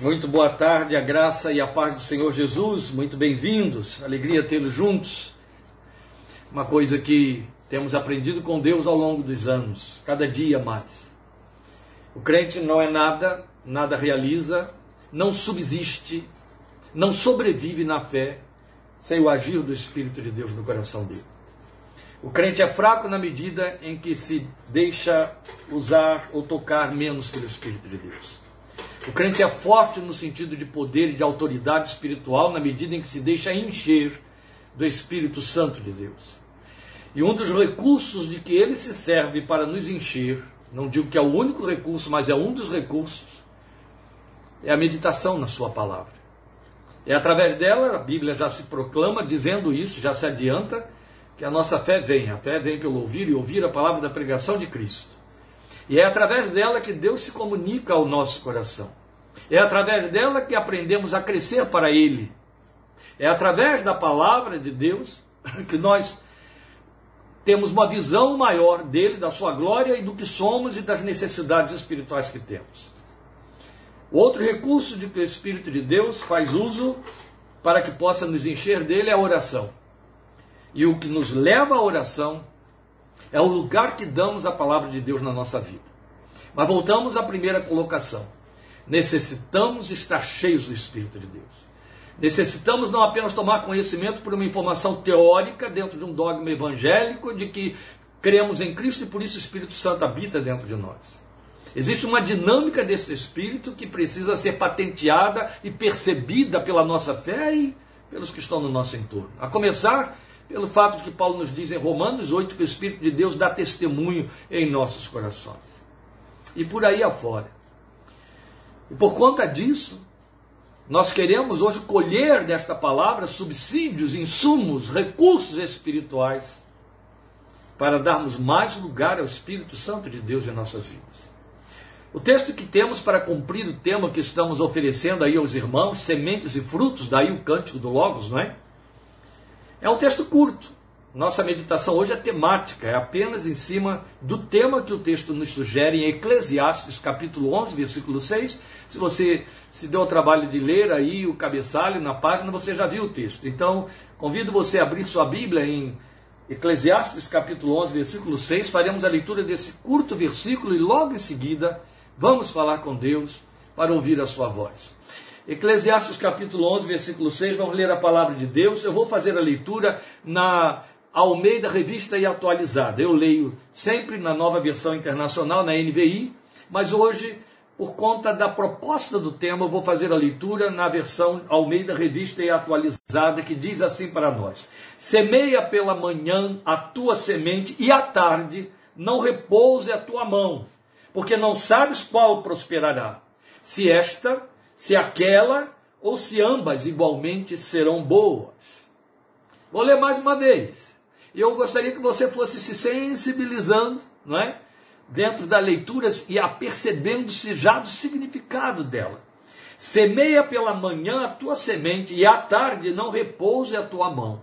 Muito boa tarde, a graça e a paz do Senhor Jesus, muito bem-vindos, alegria tê-los juntos. Uma coisa que temos aprendido com Deus ao longo dos anos, cada dia mais. O crente não é nada, nada realiza, não subsiste, não sobrevive na fé sem o agir do Espírito de Deus no coração dele. O crente é fraco na medida em que se deixa usar ou tocar menos pelo Espírito de Deus. O crente é forte no sentido de poder e de autoridade espiritual na medida em que se deixa encher do Espírito Santo de Deus. E um dos recursos de que ele se serve para nos encher, não digo que é o único recurso, mas é um dos recursos, é a meditação na Sua palavra. É através dela, a Bíblia já se proclama dizendo isso, já se adianta, que a nossa fé vem. A fé vem pelo ouvir e ouvir a palavra da pregação de Cristo. E é através dela que Deus se comunica ao nosso coração. É através dela que aprendemos a crescer para Ele. É através da palavra de Deus que nós temos uma visão maior dele, da sua glória e do que somos e das necessidades espirituais que temos. Outro recurso de que o Espírito de Deus faz uso para que possa nos encher dele é a oração. E o que nos leva à oração é o lugar que damos à palavra de Deus na nossa vida. Mas voltamos à primeira colocação. Necessitamos estar cheios do Espírito de Deus. Necessitamos não apenas tomar conhecimento por uma informação teórica dentro de um dogma evangélico de que cremos em Cristo e por isso o Espírito Santo habita dentro de nós. Existe uma dinâmica desse Espírito que precisa ser patenteada e percebida pela nossa fé e pelos que estão no nosso entorno. A começar pelo fato de que Paulo nos diz em Romanos 8 que o Espírito de Deus dá testemunho em nossos corações. E por aí afora. E por conta disso, nós queremos hoje colher desta palavra subsídios, insumos, recursos espirituais para darmos mais lugar ao Espírito Santo de Deus em nossas vidas. O texto que temos para cumprir o tema que estamos oferecendo aí aos irmãos, sementes e frutos, daí o cântico do Logos, não é? É um texto curto. Nossa meditação hoje é temática, é apenas em cima do tema que o texto nos sugere em Eclesiastes, capítulo 11, versículo 6. Se você se deu o trabalho de ler aí o cabeçalho na página, você já viu o texto. Então, convido você a abrir sua Bíblia em Eclesiastes, capítulo 11, versículo 6. Faremos a leitura desse curto versículo e logo em seguida vamos falar com Deus para ouvir a sua voz. Eclesiastes capítulo 11, versículo 6, vamos ler a palavra de Deus. Eu vou fazer a leitura na Almeida Revista e Atualizada. Eu leio sempre na nova versão internacional, na NVI, mas hoje, por conta da proposta do tema, eu vou fazer a leitura na versão Almeida Revista e Atualizada, que diz assim para nós: Semeia pela manhã a tua semente e à tarde não repouse a tua mão, porque não sabes qual prosperará. Se esta se aquela ou se ambas igualmente serão boas. Vou ler mais uma vez. E eu gostaria que você fosse se sensibilizando, não é? Dentro da leitura e apercebendo-se já do significado dela. Semeia pela manhã a tua semente e à tarde não repouse a tua mão.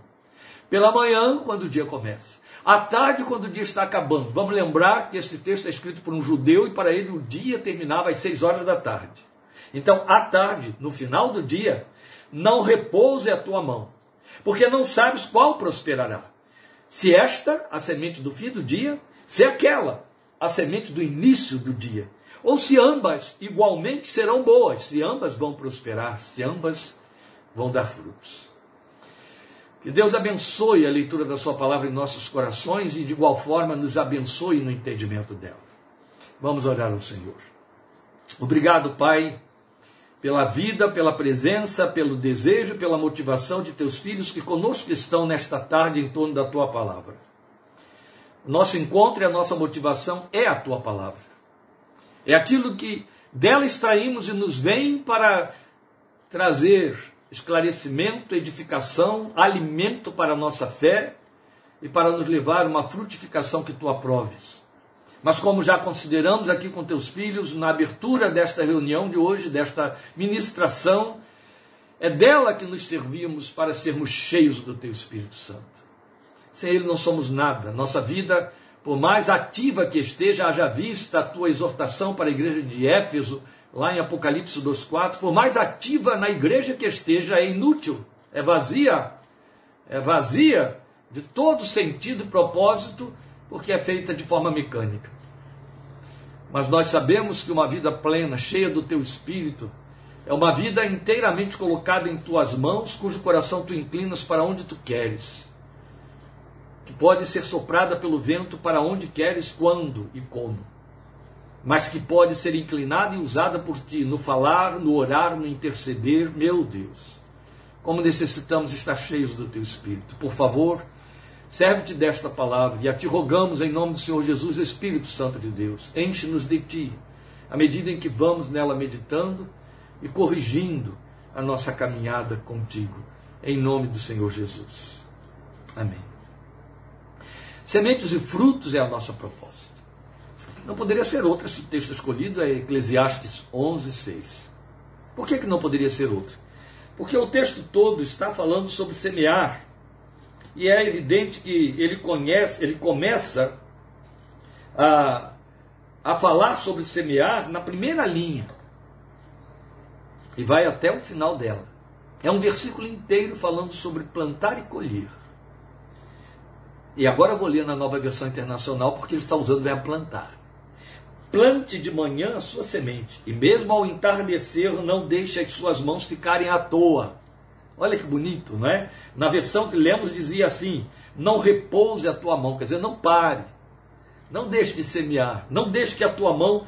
Pela manhã, quando o dia começa. À tarde, quando o dia está acabando. Vamos lembrar que esse texto é escrito por um judeu e para ele o dia terminava às seis horas da tarde. Então, à tarde, no final do dia, não repouse a tua mão, porque não sabes qual prosperará. Se esta, a semente do fim do dia, se aquela, a semente do início do dia. Ou se ambas igualmente serão boas, se ambas vão prosperar, se ambas vão dar frutos. Que Deus abençoe a leitura da Sua palavra em nossos corações e de igual forma nos abençoe no entendimento dela. Vamos orar ao Senhor. Obrigado, Pai pela vida, pela presença, pelo desejo, pela motivação de teus filhos que conosco estão nesta tarde em torno da tua palavra. Nosso encontro e a nossa motivação é a tua palavra. É aquilo que dela extraímos e nos vem para trazer esclarecimento, edificação, alimento para a nossa fé e para nos levar a uma frutificação que tu aproves. Mas como já consideramos aqui com teus filhos, na abertura desta reunião de hoje, desta ministração, é dela que nos servimos para sermos cheios do teu Espírito Santo. Sem ele não somos nada. Nossa vida, por mais ativa que esteja, haja vista a tua exortação para a igreja de Éfeso, lá em Apocalipse 2,4, por mais ativa na igreja que esteja, é inútil, é vazia, é vazia de todo sentido e propósito, porque é feita de forma mecânica. Mas nós sabemos que uma vida plena, cheia do teu espírito, é uma vida inteiramente colocada em tuas mãos, cujo coração tu inclinas para onde tu queres. Que pode ser soprada pelo vento para onde queres, quando e como. Mas que pode ser inclinada e usada por ti no falar, no orar, no interceder, meu Deus. Como necessitamos estar cheios do teu espírito. Por favor, Serve-te desta palavra e a ti rogamos em nome do Senhor Jesus, Espírito Santo de Deus, enche-nos de ti, à medida em que vamos nela meditando e corrigindo a nossa caminhada contigo, em nome do Senhor Jesus. Amém. Sementes e frutos é a nossa proposta. Não poderia ser outra se o texto escolhido é Eclesiastes 11, 6. Por que, que não poderia ser outra? Porque o texto todo está falando sobre semear e é evidente que ele conhece, ele começa a, a falar sobre semear na primeira linha e vai até o final dela. É um versículo inteiro falando sobre plantar e colher. E agora eu vou ler na nova versão internacional porque ele está usando o verbo plantar. Plante de manhã a sua semente, e mesmo ao entardecer, não deixe as suas mãos ficarem à toa Olha que bonito, não é? Na versão que lemos dizia assim: não repouse a tua mão, quer dizer, não pare, não deixe de semear, não deixe que a tua mão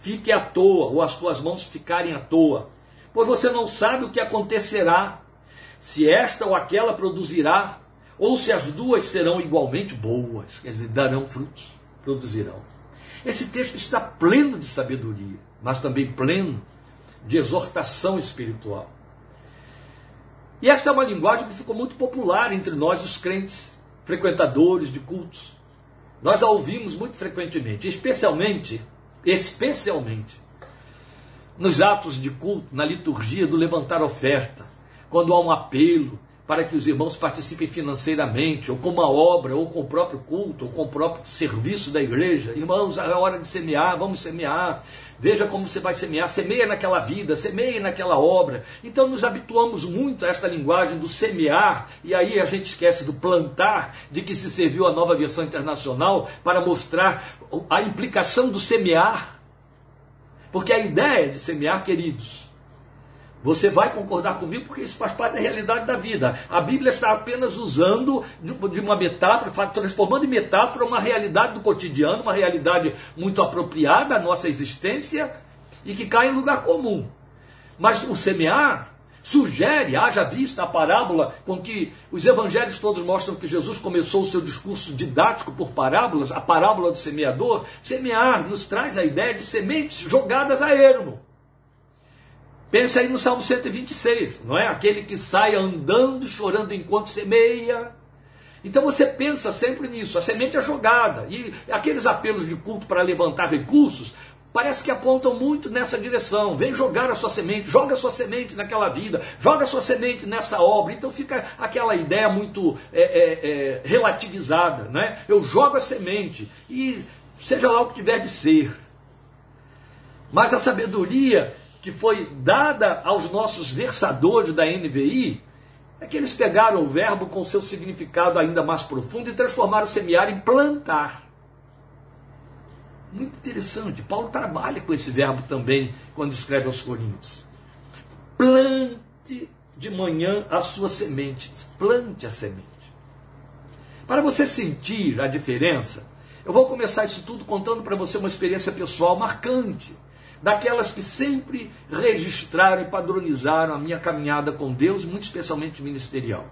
fique à toa, ou as tuas mãos ficarem à toa, pois você não sabe o que acontecerá, se esta ou aquela produzirá, ou se as duas serão igualmente boas, quer dizer, darão frutos, produzirão. Esse texto está pleno de sabedoria, mas também pleno de exortação espiritual. E essa é uma linguagem que ficou muito popular entre nós, os crentes, frequentadores de cultos. Nós a ouvimos muito frequentemente, especialmente, especialmente, nos atos de culto, na liturgia do levantar oferta, quando há um apelo, para que os irmãos participem financeiramente, ou com uma obra, ou com o próprio culto, ou com o próprio serviço da igreja. Irmãos, é hora de semear, vamos semear. Veja como você vai semear, semeia naquela vida, semeia naquela obra. Então nos habituamos muito a esta linguagem do semear, e aí a gente esquece do plantar, de que se serviu a nova versão internacional para mostrar a implicação do semear. Porque a ideia de semear, queridos, você vai concordar comigo porque isso faz parte da realidade da vida. A Bíblia está apenas usando de uma metáfora, transformando em metáfora uma realidade do cotidiano, uma realidade muito apropriada à nossa existência e que cai em lugar comum. Mas o semear sugere, haja vista a parábola com que os evangelhos todos mostram que Jesus começou o seu discurso didático por parábolas, a parábola do semeador. Semear nos traz a ideia de sementes jogadas a ermo. Pense aí no Salmo 126, não é? Aquele que sai andando, chorando enquanto semeia. Então você pensa sempre nisso, a semente é jogada. E aqueles apelos de culto para levantar recursos parece que apontam muito nessa direção. Vem jogar a sua semente, joga a sua semente naquela vida, joga a sua semente nessa obra. Então fica aquela ideia muito é, é, é, relativizada, né? Eu jogo a semente e seja lá o que tiver de ser. Mas a sabedoria que foi dada aos nossos versadores da NVI, é que eles pegaram o verbo com seu significado ainda mais profundo e transformaram semear em plantar. Muito interessante. Paulo trabalha com esse verbo também quando escreve aos Coríntios. Plante de manhã a sua semente. Plante a semente. Para você sentir a diferença, eu vou começar isso tudo contando para você uma experiência pessoal marcante daquelas que sempre registraram e padronizaram a minha caminhada com Deus, muito especialmente ministerial.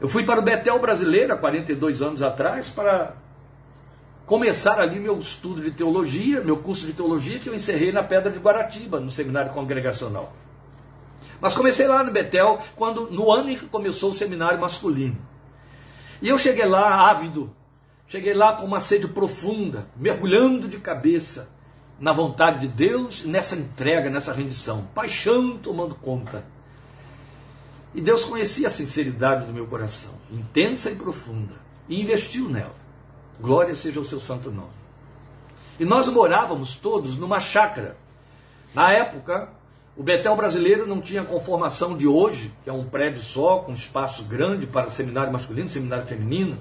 Eu fui para o Betel brasileiro há 42 anos atrás para começar ali meu estudo de teologia, meu curso de teologia que eu encerrei na Pedra de Guaratiba, no seminário congregacional. Mas comecei lá no Betel, quando no ano em que começou o seminário masculino. E eu cheguei lá ávido, cheguei lá com uma sede profunda, mergulhando de cabeça na vontade de Deus, nessa entrega, nessa rendição. Paixão tomando conta. E Deus conhecia a sinceridade do meu coração, intensa e profunda, e investiu nela. Glória seja o seu santo nome. E nós morávamos todos numa chácara Na época, o Betel brasileiro não tinha a conformação de hoje, que é um prédio só, com espaço grande para seminário masculino seminário feminino.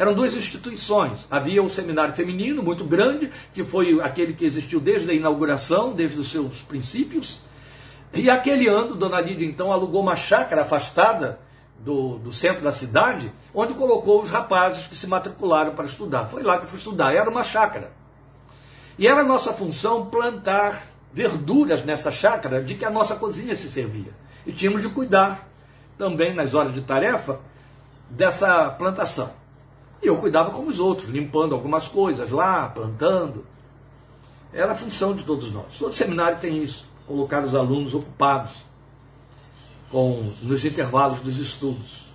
Eram duas instituições. Havia o seminário feminino, muito grande, que foi aquele que existiu desde a inauguração, desde os seus princípios. E aquele ano, Dona Lídia então alugou uma chácara afastada do, do, centro da cidade, onde colocou os rapazes que se matricularam para estudar. Foi lá que eu fui estudar, era uma chácara. E era nossa função plantar verduras nessa chácara de que a nossa cozinha se servia. E tínhamos de cuidar também, nas horas de tarefa, dessa plantação. E eu cuidava como os outros, limpando algumas coisas lá, plantando. Era a função de todos nós. Todo seminário tem isso, colocar os alunos ocupados com nos intervalos dos estudos.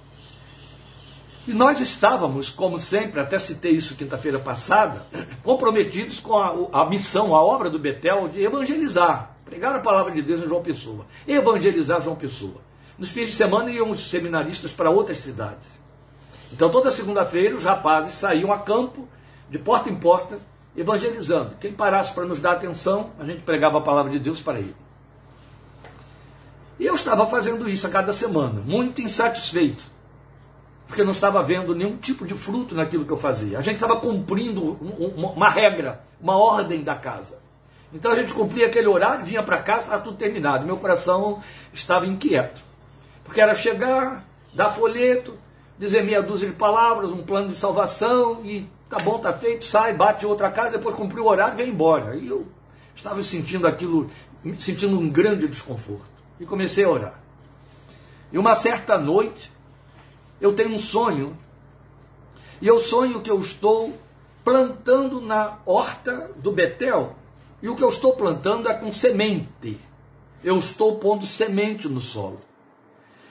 E nós estávamos, como sempre, até citei isso quinta-feira passada, comprometidos com a, a, missão, a obra do Betel de evangelizar, pregar a palavra de Deus em João Pessoa, evangelizar João Pessoa. Nos fins de semana iam os seminaristas para outras cidades. Então, toda segunda-feira, os rapazes saíam a campo, de porta em porta, evangelizando. Quem parasse para nos dar atenção, a gente pregava a palavra de Deus para ele. E eu estava fazendo isso a cada semana, muito insatisfeito, porque não estava vendo nenhum tipo de fruto naquilo que eu fazia. A gente estava cumprindo uma regra, uma ordem da casa. Então a gente cumpria aquele horário, vinha para casa, estava tudo terminado. Meu coração estava inquieto, porque era chegar, dar folheto, dizer meia dúzia de palavras, um plano de salvação, e tá bom, tá feito, sai, bate outra casa, depois cumprir o horário e vem embora. E eu estava sentindo aquilo, sentindo um grande desconforto e comecei a orar. E uma certa noite, eu tenho um sonho, e eu sonho que eu estou plantando na horta do Betel, e o que eu estou plantando é com semente. Eu estou pondo semente no solo.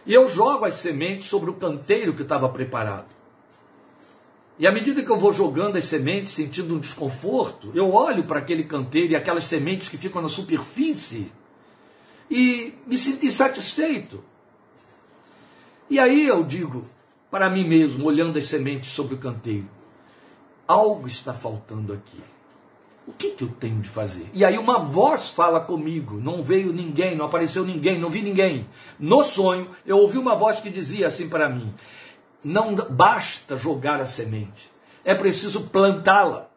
E eu jogo as sementes sobre o canteiro que estava preparado. E à medida que eu vou jogando as sementes, sentindo um desconforto, eu olho para aquele canteiro e aquelas sementes que ficam na superfície e me senti satisfeito. E aí eu digo para mim mesmo, olhando as sementes sobre o canteiro: algo está faltando aqui. O que, que eu tenho de fazer? E aí uma voz fala comigo, não veio ninguém, não apareceu ninguém, não vi ninguém. No sonho, eu ouvi uma voz que dizia assim para mim: não basta jogar a semente, é preciso plantá-la.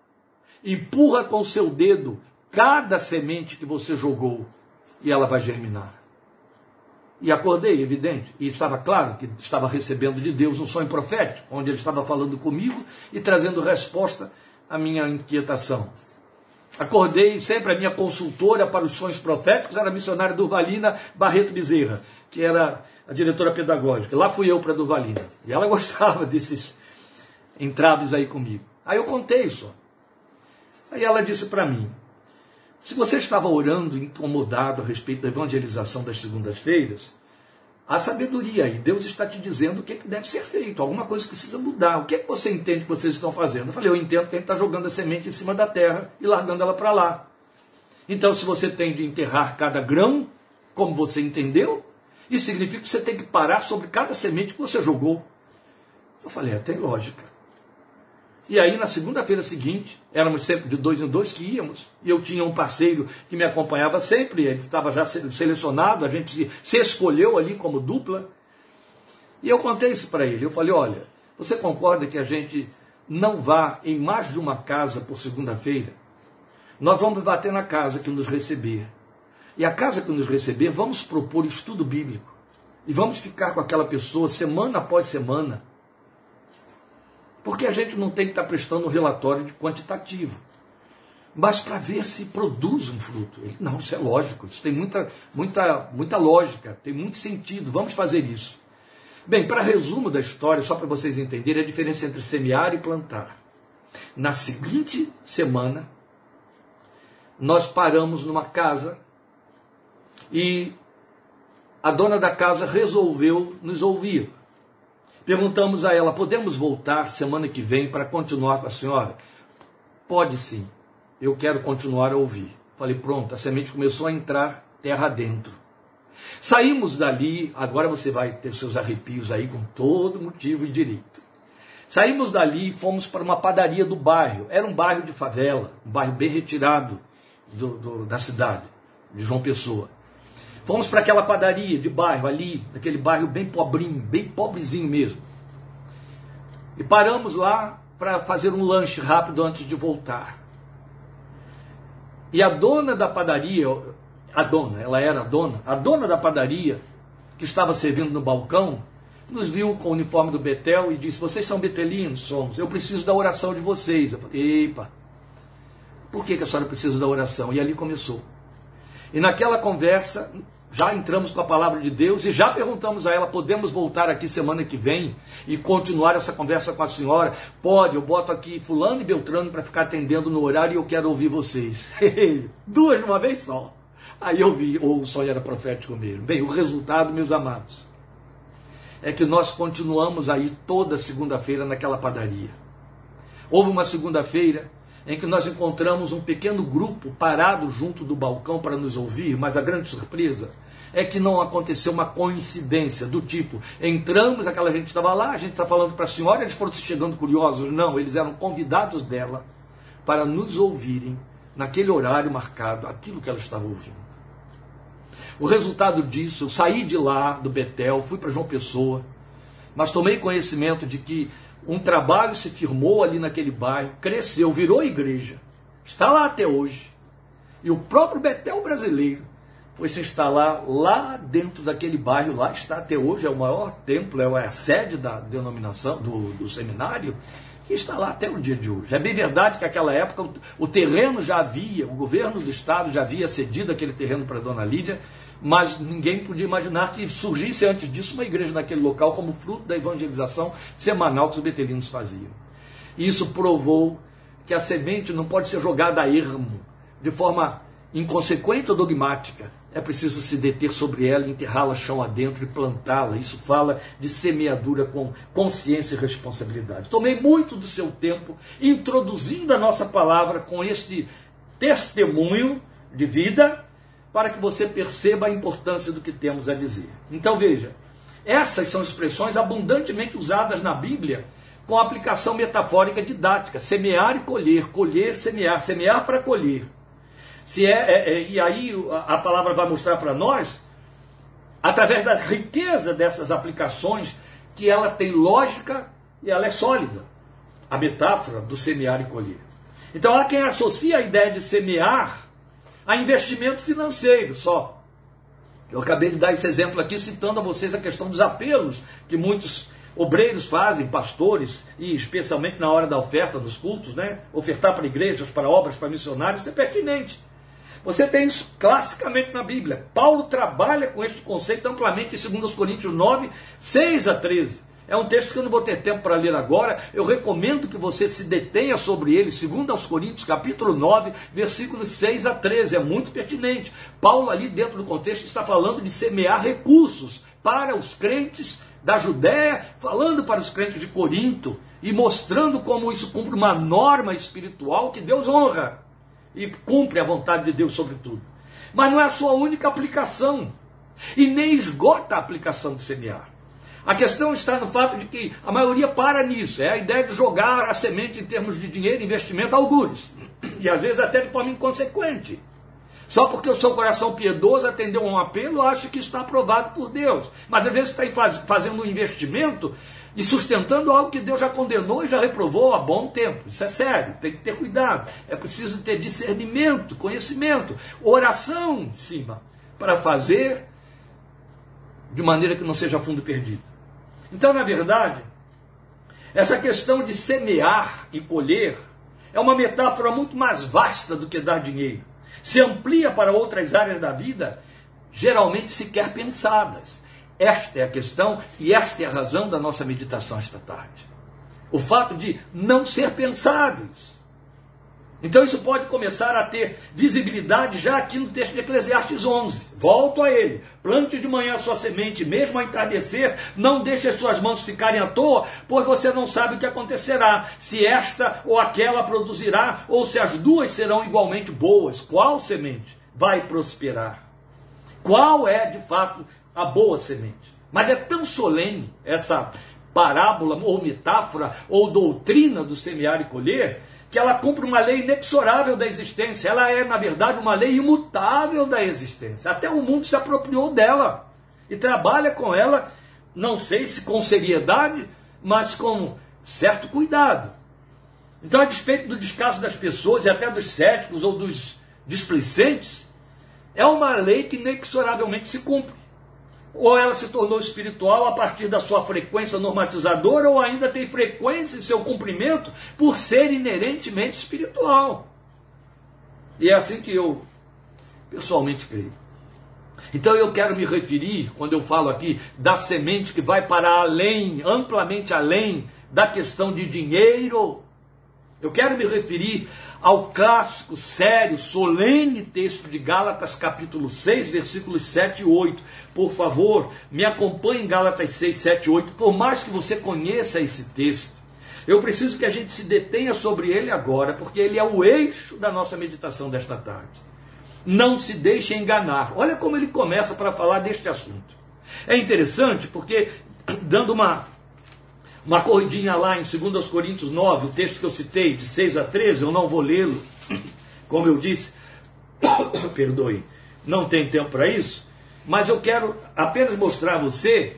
Empurra com seu dedo cada semente que você jogou e ela vai germinar. E acordei, evidente, e estava claro que estava recebendo de Deus um sonho profético, onde ele estava falando comigo e trazendo resposta à minha inquietação. Acordei, sempre a minha consultora para os sonhos proféticos era a missionária Durvalina Barreto Bezerra, que era a diretora pedagógica. Lá fui eu para Durvalina. E ela gostava desses entraves aí comigo. Aí eu contei isso. Aí ela disse para mim: se você estava orando incomodado a respeito da evangelização das segundas-feiras, há sabedoria aí. Deus está te dizendo o que, é que deve ser feito. Alguma coisa precisa mudar. O que é que você entende que vocês estão fazendo? Eu falei, eu entendo que a gente está jogando a semente em cima da terra e largando ela para lá. Então, se você tem de enterrar cada grão, como você entendeu, isso significa que você tem que parar sobre cada semente que você jogou. Eu falei, é, tem lógica. E aí, na segunda-feira seguinte, éramos sempre de dois em dois que íamos, e eu tinha um parceiro que me acompanhava sempre, ele estava já selecionado, a gente se, se escolheu ali como dupla. E eu contei isso para ele. Eu falei: olha, você concorda que a gente não vá em mais de uma casa por segunda-feira? Nós vamos bater na casa que nos receber. E a casa que nos receber, vamos propor estudo bíblico. E vamos ficar com aquela pessoa semana após semana porque a gente não tem que estar prestando um relatório de quantitativo. Mas para ver se produz um fruto. Ele, não, isso é lógico, isso tem muita, muita, muita lógica, tem muito sentido, vamos fazer isso. Bem, para resumo da história, só para vocês entenderem a diferença entre semear e plantar. Na seguinte semana, nós paramos numa casa e a dona da casa resolveu nos ouvir. Perguntamos a ela: podemos voltar semana que vem para continuar com a senhora? Pode sim, eu quero continuar a ouvir. Falei: pronto, a semente começou a entrar terra dentro. Saímos dali, agora você vai ter seus arrepios aí com todo motivo e direito. Saímos dali e fomos para uma padaria do bairro. Era um bairro de favela, um bairro bem retirado do, do, da cidade. de João Pessoa. Fomos para aquela padaria de bairro ali, aquele bairro bem pobrinho, bem pobrezinho mesmo. E paramos lá para fazer um lanche rápido antes de voltar. E a dona da padaria, a dona, ela era a dona, a dona da padaria, que estava servindo no balcão, nos viu com o uniforme do Betel e disse: Vocês são betelinos? Somos. Eu preciso da oração de vocês. Eu falei: Epa, por que, que a senhora precisa da oração? E ali começou. E naquela conversa, já entramos com a palavra de Deus e já perguntamos a ela: podemos voltar aqui semana que vem e continuar essa conversa com a senhora? Pode, eu boto aqui Fulano e Beltrano para ficar atendendo no horário e eu quero ouvir vocês. Duas de uma vez só. Aí eu vi, ou o sonho era profético mesmo. Bem, o resultado, meus amados, é que nós continuamos aí toda segunda-feira naquela padaria. Houve uma segunda-feira em que nós encontramos um pequeno grupo parado junto do balcão para nos ouvir, mas a grande surpresa é que não aconteceu uma coincidência do tipo, entramos, aquela gente estava lá, a gente está falando para a senhora, eles foram chegando curiosos. Não, eles eram convidados dela para nos ouvirem naquele horário marcado, aquilo que ela estava ouvindo. O resultado disso, eu saí de lá, do Betel, fui para João Pessoa, mas tomei conhecimento de que um trabalho se firmou ali naquele bairro, cresceu, virou igreja, está lá até hoje. E o próprio Betel brasileiro foi se instalar lá dentro daquele bairro, lá está até hoje, é o maior templo, é a sede da denominação, do, do seminário, e está lá até o dia de hoje. É bem verdade que naquela época o, o terreno já havia, o governo do estado já havia cedido aquele terreno para dona Lídia, mas ninguém podia imaginar que surgisse antes disso uma igreja naquele local como fruto da evangelização semanal que os betelinos faziam. Isso provou que a semente não pode ser jogada a ermo, de forma inconsequente ou dogmática. É preciso se deter sobre ela, enterrá-la chão adentro e plantá-la. Isso fala de semeadura com consciência e responsabilidade. Tomei muito do seu tempo introduzindo a nossa palavra com este testemunho de vida para que você perceba a importância do que temos a dizer. Então veja, essas são expressões abundantemente usadas na Bíblia com aplicação metafórica didática: semear e colher, colher, semear, semear para colher. Se é, é, é e aí a, palavra vai mostrar para nós, através da riqueza dessas aplicações, que ela tem lógica e ela é sólida. A metáfora do semear e colher. Então há quem associa a ideia de semear a investimento financeiro só. Eu acabei de dar esse exemplo aqui citando a vocês a questão dos apelos que muitos obreiros fazem, pastores, e especialmente na hora da oferta dos cultos, né? Ofertar para igrejas, para obras, para missionários, isso é pertinente. Você tem isso classicamente na Bíblia. Paulo trabalha com este conceito amplamente em 2 Coríntios 9, 6 a 13. É um texto que eu não vou ter tempo para ler agora. Eu recomendo que você se detenha sobre ele, segundo aos Coríntios, capítulo 9, versículos 6 a 13. É muito pertinente. Paulo ali dentro do contexto está falando de semear recursos para os crentes da Judéia, falando para os crentes de Corinto e mostrando como isso cumpre uma norma espiritual que Deus honra e cumpre a vontade de Deus sobre tudo. Mas não é a sua única aplicação e nem esgota a aplicação de semear. A questão está no fato de que a maioria para nisso. É a ideia de jogar a semente em termos de dinheiro, investimento, algures. E às vezes até de forma inconsequente. Só porque o seu coração piedoso atendeu a um apelo, acha que está aprovado por Deus. Mas às vezes está fazendo um investimento e sustentando algo que Deus já condenou e já reprovou há bom tempo. Isso é sério, tem que ter cuidado. É preciso ter discernimento, conhecimento, oração em cima, para fazer de maneira que não seja fundo perdido. Então, na verdade, essa questão de semear e colher é uma metáfora muito mais vasta do que dar dinheiro. Se amplia para outras áreas da vida, geralmente sequer pensadas. Esta é a questão e esta é a razão da nossa meditação esta tarde. O fato de não ser pensados. Então isso pode começar a ter visibilidade já aqui no texto de Eclesiastes 11. Volto a ele. Plante de manhã a sua semente, mesmo ao entardecer, não deixe as suas mãos ficarem à toa, pois você não sabe o que acontecerá, se esta ou aquela produzirá, ou se as duas serão igualmente boas. Qual semente vai prosperar? Qual é, de fato, a boa semente? Mas é tão solene essa parábola ou metáfora ou doutrina do semear e colher, que ela cumpre uma lei inexorável da existência. Ela é, na verdade, uma lei imutável da existência. Até o mundo se apropriou dela e trabalha com ela, não sei se com seriedade, mas com certo cuidado. Então, a despeito do descaso das pessoas e até dos céticos ou dos displicentes, é uma lei que inexoravelmente se cumpre. Ou ela se tornou espiritual a partir da sua frequência normatizadora, ou ainda tem frequência em seu cumprimento por ser inerentemente espiritual. E é assim que eu pessoalmente creio. Então eu quero me referir, quando eu falo aqui da semente que vai para além, amplamente além da questão de dinheiro, eu quero me referir ao clássico, sério, solene texto de Gálatas, capítulo 6, versículos 7 e 8. Por favor, me acompanhe em Gálatas 6, 7 e 8, por mais que você conheça esse texto. Eu preciso que a gente se detenha sobre ele agora, porque ele é o eixo da nossa meditação desta tarde. Não se deixe enganar. Olha como ele começa para falar deste assunto. É interessante porque, dando uma uma corridinha lá em 2 Coríntios 9, o texto que eu citei, de 6 a 13, eu não vou lê-lo, como eu disse, perdoe, não tem tempo para isso, mas eu quero apenas mostrar a você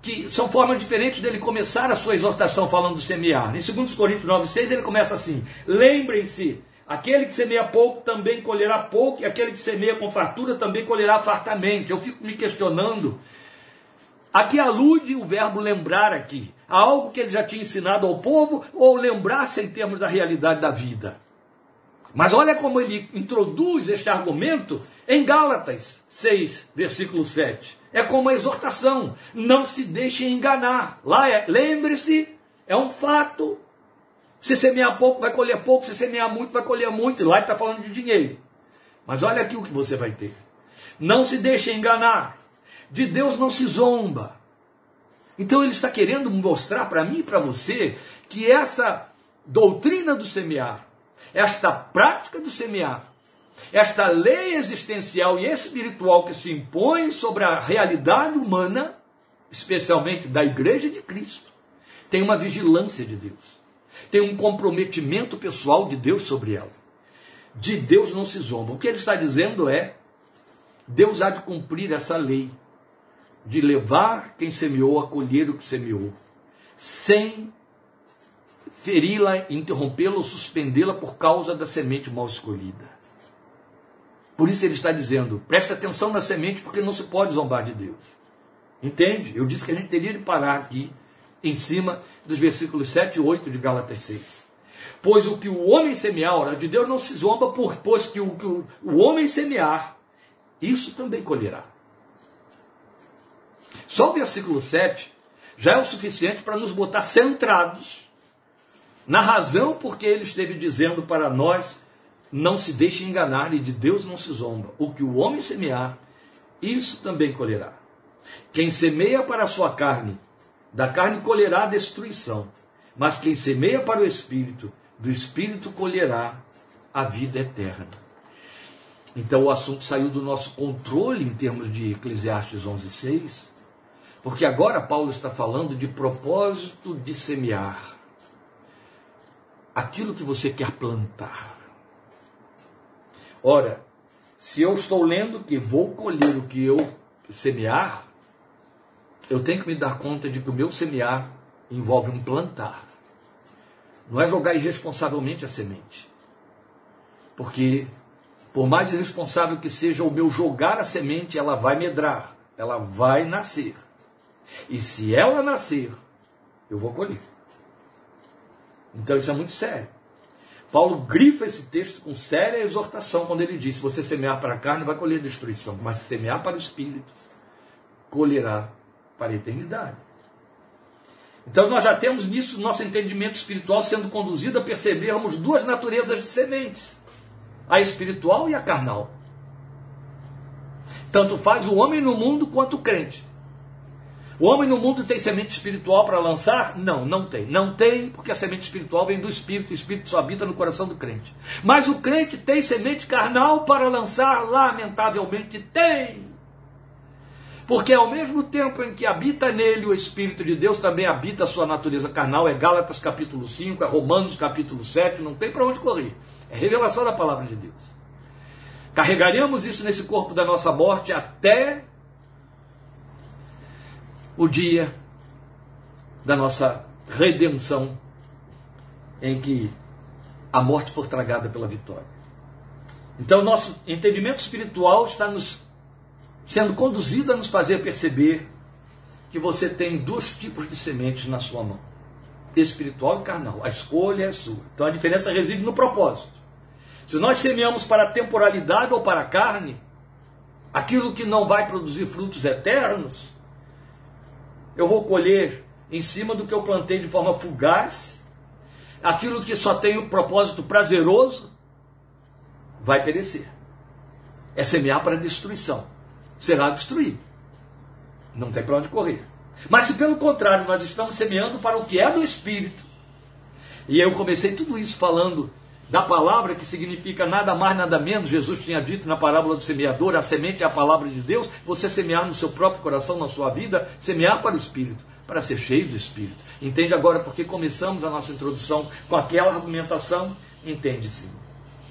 que são formas diferentes dele começar a sua exortação falando do semear. Em 2 Coríntios 9, 6, ele começa assim: lembrem-se, aquele que semeia pouco também colherá pouco, e aquele que semeia com fartura também colherá fartamente. Eu fico me questionando. Aqui alude o verbo lembrar aqui a algo que ele já tinha ensinado ao povo ou lembrar-se em termos da realidade da vida. Mas olha como ele introduz este argumento em Gálatas 6, versículo 7. É como a exortação: não se deixe enganar. Lá é, lembre-se, é um fato. Se semear pouco, vai colher pouco. Se semear muito, vai colher muito. Lá está falando de dinheiro. Mas olha aqui o que você vai ter. Não se deixe enganar. De Deus não se zomba. Então ele está querendo mostrar para mim e para você que essa doutrina do semear, esta prática do semear, esta lei existencial e espiritual que se impõe sobre a realidade humana, especialmente da igreja de Cristo, tem uma vigilância de Deus, tem um comprometimento pessoal de Deus sobre ela. De Deus não se zomba. O que ele está dizendo é: Deus há de cumprir essa lei de levar quem semeou a colher o que semeou, sem feri-la, interrompê-la ou suspendê-la por causa da semente mal escolhida. Por isso ele está dizendo: preste atenção na semente, porque não se pode zombar de Deus. Entende? Eu disse que a gente teria de parar aqui, em cima dos versículos 7 e 8 de Gálatas 6. Pois o que o homem semear, de Deus não se zomba, por, pois que o que o, o homem semear, isso também colherá. Só o versículo 7 já é o suficiente para nos botar centrados na razão porque ele esteve dizendo para nós: não se deixe enganar e de Deus não se zomba. O que o homem semear, isso também colherá. Quem semeia para a sua carne, da carne colherá destruição. Mas quem semeia para o espírito, do espírito colherá a vida eterna. Então o assunto saiu do nosso controle em termos de Eclesiastes 11:6 porque agora Paulo está falando de propósito de semear aquilo que você quer plantar. Ora, se eu estou lendo que vou colher o que eu semear, eu tenho que me dar conta de que o meu semear envolve um plantar. Não é jogar irresponsavelmente a semente. Porque, por mais irresponsável que seja o meu jogar a semente, ela vai medrar, ela vai nascer. E se ela nascer, eu vou colher. Então isso é muito sério. Paulo grifa esse texto com séria exortação quando ele diz: você semear para a carne, vai colher destruição, mas se semear para o espírito, colherá para a eternidade. Então nós já temos nisso nosso entendimento espiritual sendo conduzido a percebermos duas naturezas de sementes: a espiritual e a carnal. Tanto faz o homem no mundo quanto o crente. O homem no mundo tem semente espiritual para lançar? Não, não tem. Não tem, porque a semente espiritual vem do Espírito, o Espírito só habita no coração do crente. Mas o crente tem semente carnal para lançar? Lamentavelmente tem. Porque ao mesmo tempo em que habita nele o Espírito de Deus, também habita a sua natureza carnal. É Gálatas capítulo 5, é Romanos capítulo 7, não tem para onde correr. É revelação da palavra de Deus. Carregaremos isso nesse corpo da nossa morte até o dia da nossa redenção, em que a morte for tragada pela vitória. Então, nosso entendimento espiritual está nos sendo conduzido a nos fazer perceber que você tem dois tipos de sementes na sua mão: espiritual e carnal. A escolha é sua. Então a diferença reside no propósito. Se nós semeamos para a temporalidade ou para a carne, aquilo que não vai produzir frutos eternos, eu vou colher em cima do que eu plantei de forma fugaz, aquilo que só tem o propósito prazeroso, vai perecer. É semear para destruição será destruído. Não tem para onde correr. Mas se pelo contrário nós estamos semeando para o que é do Espírito, e eu comecei tudo isso falando da palavra que significa nada mais, nada menos, Jesus tinha dito na parábola do semeador, a semente é a palavra de Deus, você semear no seu próprio coração, na sua vida, semear para o Espírito, para ser cheio do Espírito. Entende agora porque começamos a nossa introdução com aquela argumentação? Entende sim.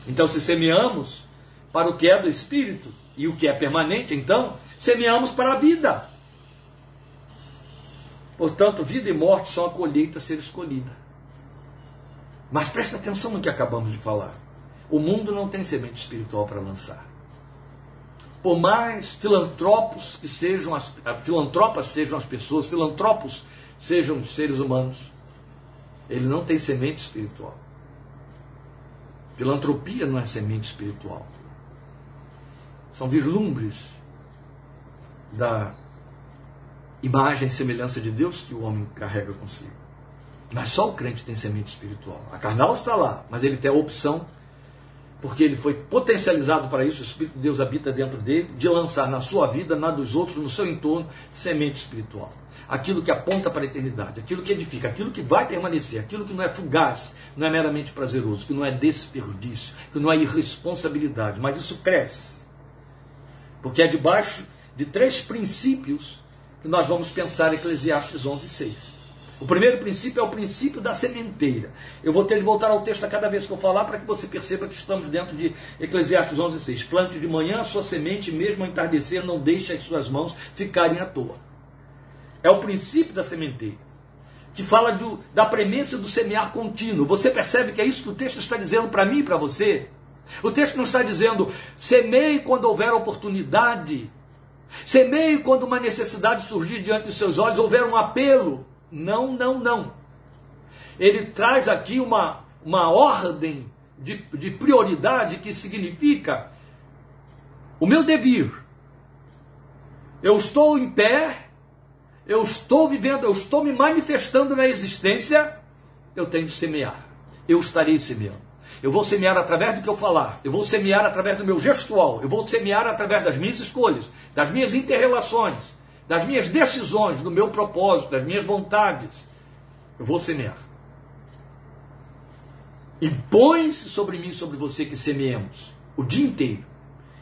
Então, se semeamos para o que é do Espírito, e o que é permanente, então, semeamos para a vida. Portanto, vida e morte são a colheita a ser escolhida. Mas presta atenção no que acabamos de falar. O mundo não tem semente espiritual para lançar. Por mais filantropos que sejam as filantropas sejam as pessoas, filantropos sejam os seres humanos, ele não tem semente espiritual. Filantropia não é semente espiritual. São vislumbres da imagem e semelhança de Deus que o homem carrega consigo. Mas só o crente tem semente espiritual. A carnal está lá, mas ele tem a opção, porque ele foi potencializado para isso, o Espírito de Deus habita dentro dele, de lançar na sua vida, na dos outros, no seu entorno, semente espiritual. Aquilo que aponta para a eternidade, aquilo que edifica, aquilo que vai permanecer, aquilo que não é fugaz, não é meramente prazeroso, que não é desperdício, que não é irresponsabilidade, mas isso cresce porque é debaixo de três princípios que nós vamos pensar Eclesiastes 11, 6. O primeiro princípio é o princípio da sementeira. Eu vou ter de voltar ao texto a cada vez que eu falar para que você perceba que estamos dentro de Eclesiastes 11, 6. Plante de manhã a sua semente, mesmo ao entardecer, não deixe as suas mãos ficarem à toa. É o princípio da sementeira, que fala do, da premência do semear contínuo. Você percebe que é isso que o texto está dizendo para mim e para você? O texto não está dizendo semeie quando houver oportunidade, semeie quando uma necessidade surgir diante dos seus olhos, houver um apelo. Não, não, não. Ele traz aqui uma, uma ordem de, de prioridade que significa o meu devir. Eu estou em pé, eu estou vivendo, eu estou me manifestando na existência, eu tenho de semear. Eu estarei semeando. Eu vou semear através do que eu falar. Eu vou semear através do meu gestual. Eu vou semear através das minhas escolhas, das minhas interrelações, das minhas decisões, do meu propósito, das minhas vontades. Eu vou semear. E põe-se sobre mim sobre você que semeemos o dia inteiro.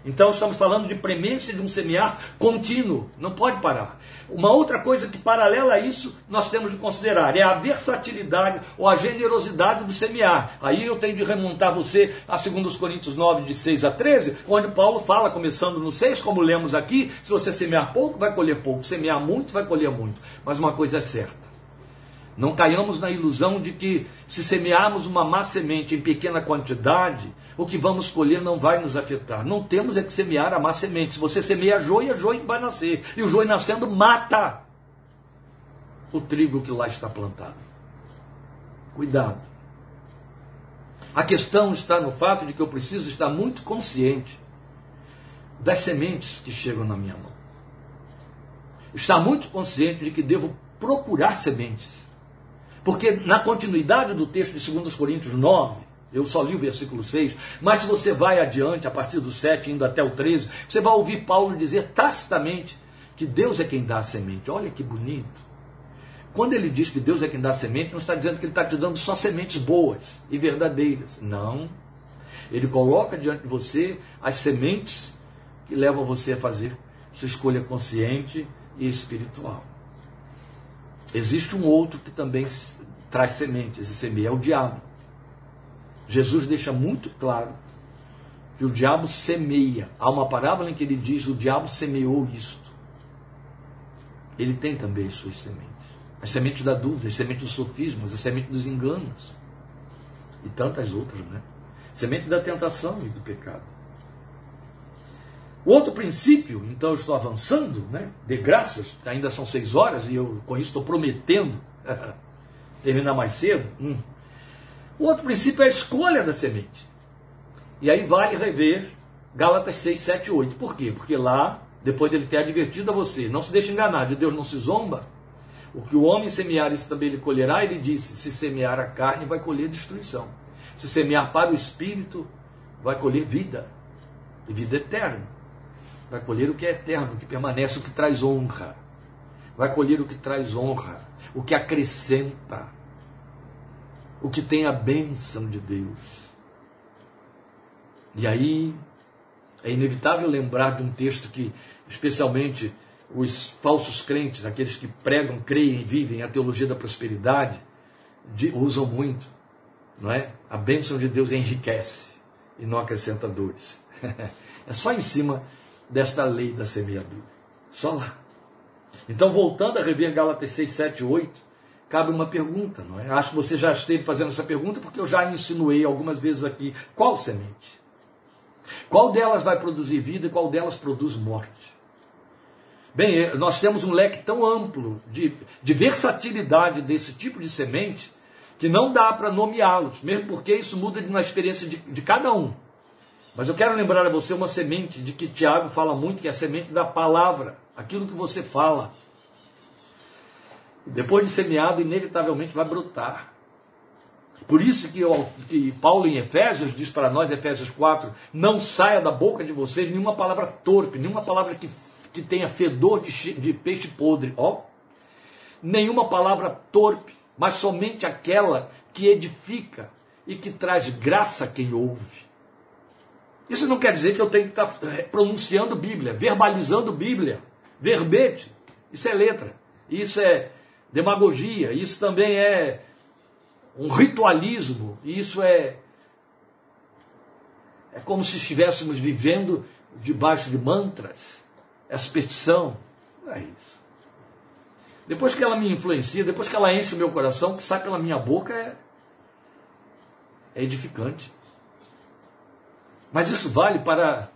Então estamos falando de premência de um semear contínuo, não pode parar. Uma outra coisa que paralela a isso nós temos de considerar é a versatilidade ou a generosidade do semear. Aí eu tenho de remontar você a 2 Coríntios 9, de 6 a 13, onde Paulo fala, começando no 6, como lemos aqui, se você semear pouco, vai colher pouco, semear muito, vai colher muito. Mas uma coisa é certa. Não caiamos na ilusão de que se semearmos uma má semente em pequena quantidade, o que vamos colher não vai nos afetar. Não temos é que semear a má semente. Se você semeia joia, joia vai nascer. E o joio nascendo mata o trigo que lá está plantado. Cuidado. A questão está no fato de que eu preciso estar muito consciente das sementes que chegam na minha mão. Estar muito consciente de que devo procurar sementes. Porque na continuidade do texto de 2 Coríntios 9, eu só li o versículo 6, mas se você vai adiante, a partir do 7, indo até o 13, você vai ouvir Paulo dizer tacitamente que Deus é quem dá a semente. Olha que bonito. Quando ele diz que Deus é quem dá a semente, não está dizendo que ele está te dando só sementes boas e verdadeiras. Não. Ele coloca diante de você as sementes que levam você a fazer, Sua escolha consciente e espiritual. Existe um outro que também traz sementes e semeia, é o diabo. Jesus deixa muito claro que o diabo semeia. Há uma parábola em que ele diz: o diabo semeou isto. Ele tem também as suas sementes. As sementes da dúvida, as sementes dos sofismas, as sementes dos enganos. E tantas outras, né? Semente da tentação e do pecado. O outro princípio, então eu estou avançando, né? De graças, ainda são seis horas e eu com isso estou prometendo terminar mais cedo. Hum. O outro princípio é a escolha da semente. E aí vale rever Gálatas 6, 7 8. Por quê? Porque lá, depois dele ter advertido a você, não se deixe enganar, de Deus não se zomba. O que o homem semear, isso também ele colherá. Ele disse: se semear a carne, vai colher destruição. Se semear para o espírito, vai colher vida, e vida eterna. Vai colher o que é eterno, o que permanece, o que traz honra. Vai colher o que traz honra, o que acrescenta, o que tem a bênção de Deus. E aí é inevitável lembrar de um texto que, especialmente, os falsos crentes, aqueles que pregam, creem e vivem a teologia da prosperidade, de, usam muito, não é? A bênção de Deus enriquece e não acrescenta dores. é só em cima desta lei da semeadura. Só lá. Então, voltando a rever Gálatas 6, 7, 8, cabe uma pergunta, não é? Acho que você já esteve fazendo essa pergunta porque eu já insinuei algumas vezes aqui. Qual semente? Qual delas vai produzir vida e qual delas produz morte? Bem, eh, nós temos um leque tão amplo de, de versatilidade desse tipo de semente que não dá para nomeá-los, mesmo porque isso muda na experiência de, de cada um. Mas eu quero lembrar a você uma semente de que Tiago fala muito, que é a semente da palavra, aquilo que você fala. Depois de semeado, inevitavelmente vai brotar. Por isso que, eu, que, Paulo em Efésios diz para nós, Efésios 4, não saia da boca de vocês nenhuma palavra torpe, nenhuma palavra que, que tenha fedor de, de peixe podre, ó. Nenhuma palavra torpe, mas somente aquela que edifica e que traz graça a quem ouve. Isso não quer dizer que eu tenho que estar eh, pronunciando Bíblia, verbalizando Bíblia, verbete. Isso é letra. Isso é demagogia. Isso também é um ritualismo. Isso é é como se estivéssemos vivendo debaixo de mantras. Superstição. Não é isso. Depois que ela me influencia, depois que ela enche o meu coração, o que sai pela minha boca é, é edificante. Mas isso vale para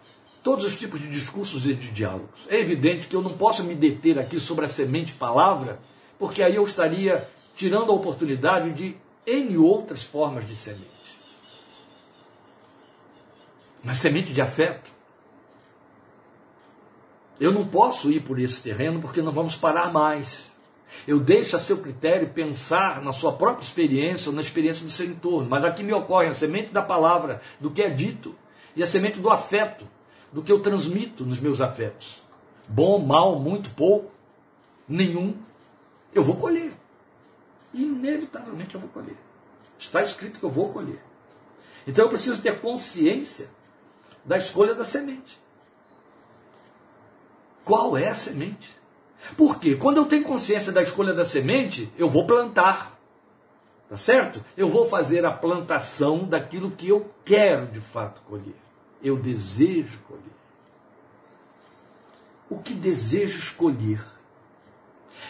todos os tipos de discursos e de diálogos. É evidente que eu não posso me deter aqui sobre a semente palavra, porque aí eu estaria tirando a oportunidade de N outras formas de semente. Mas semente de afeto. Eu não posso ir por esse terreno porque não vamos parar mais. Eu deixo a seu critério pensar na sua própria experiência ou na experiência do seu entorno. Mas aqui me ocorre a semente da palavra, do que é dito e a semente do afeto, do que eu transmito nos meus afetos. Bom, mal, muito, pouco, nenhum, eu vou colher. Inevitavelmente eu vou colher. Está escrito que eu vou colher. Então eu preciso ter consciência da escolha da semente. Qual é a semente? Porque quando eu tenho consciência da escolha da semente, eu vou plantar. Tá certo? Eu vou fazer a plantação daquilo que eu quero de fato colher. Eu desejo colher. O que desejo escolher?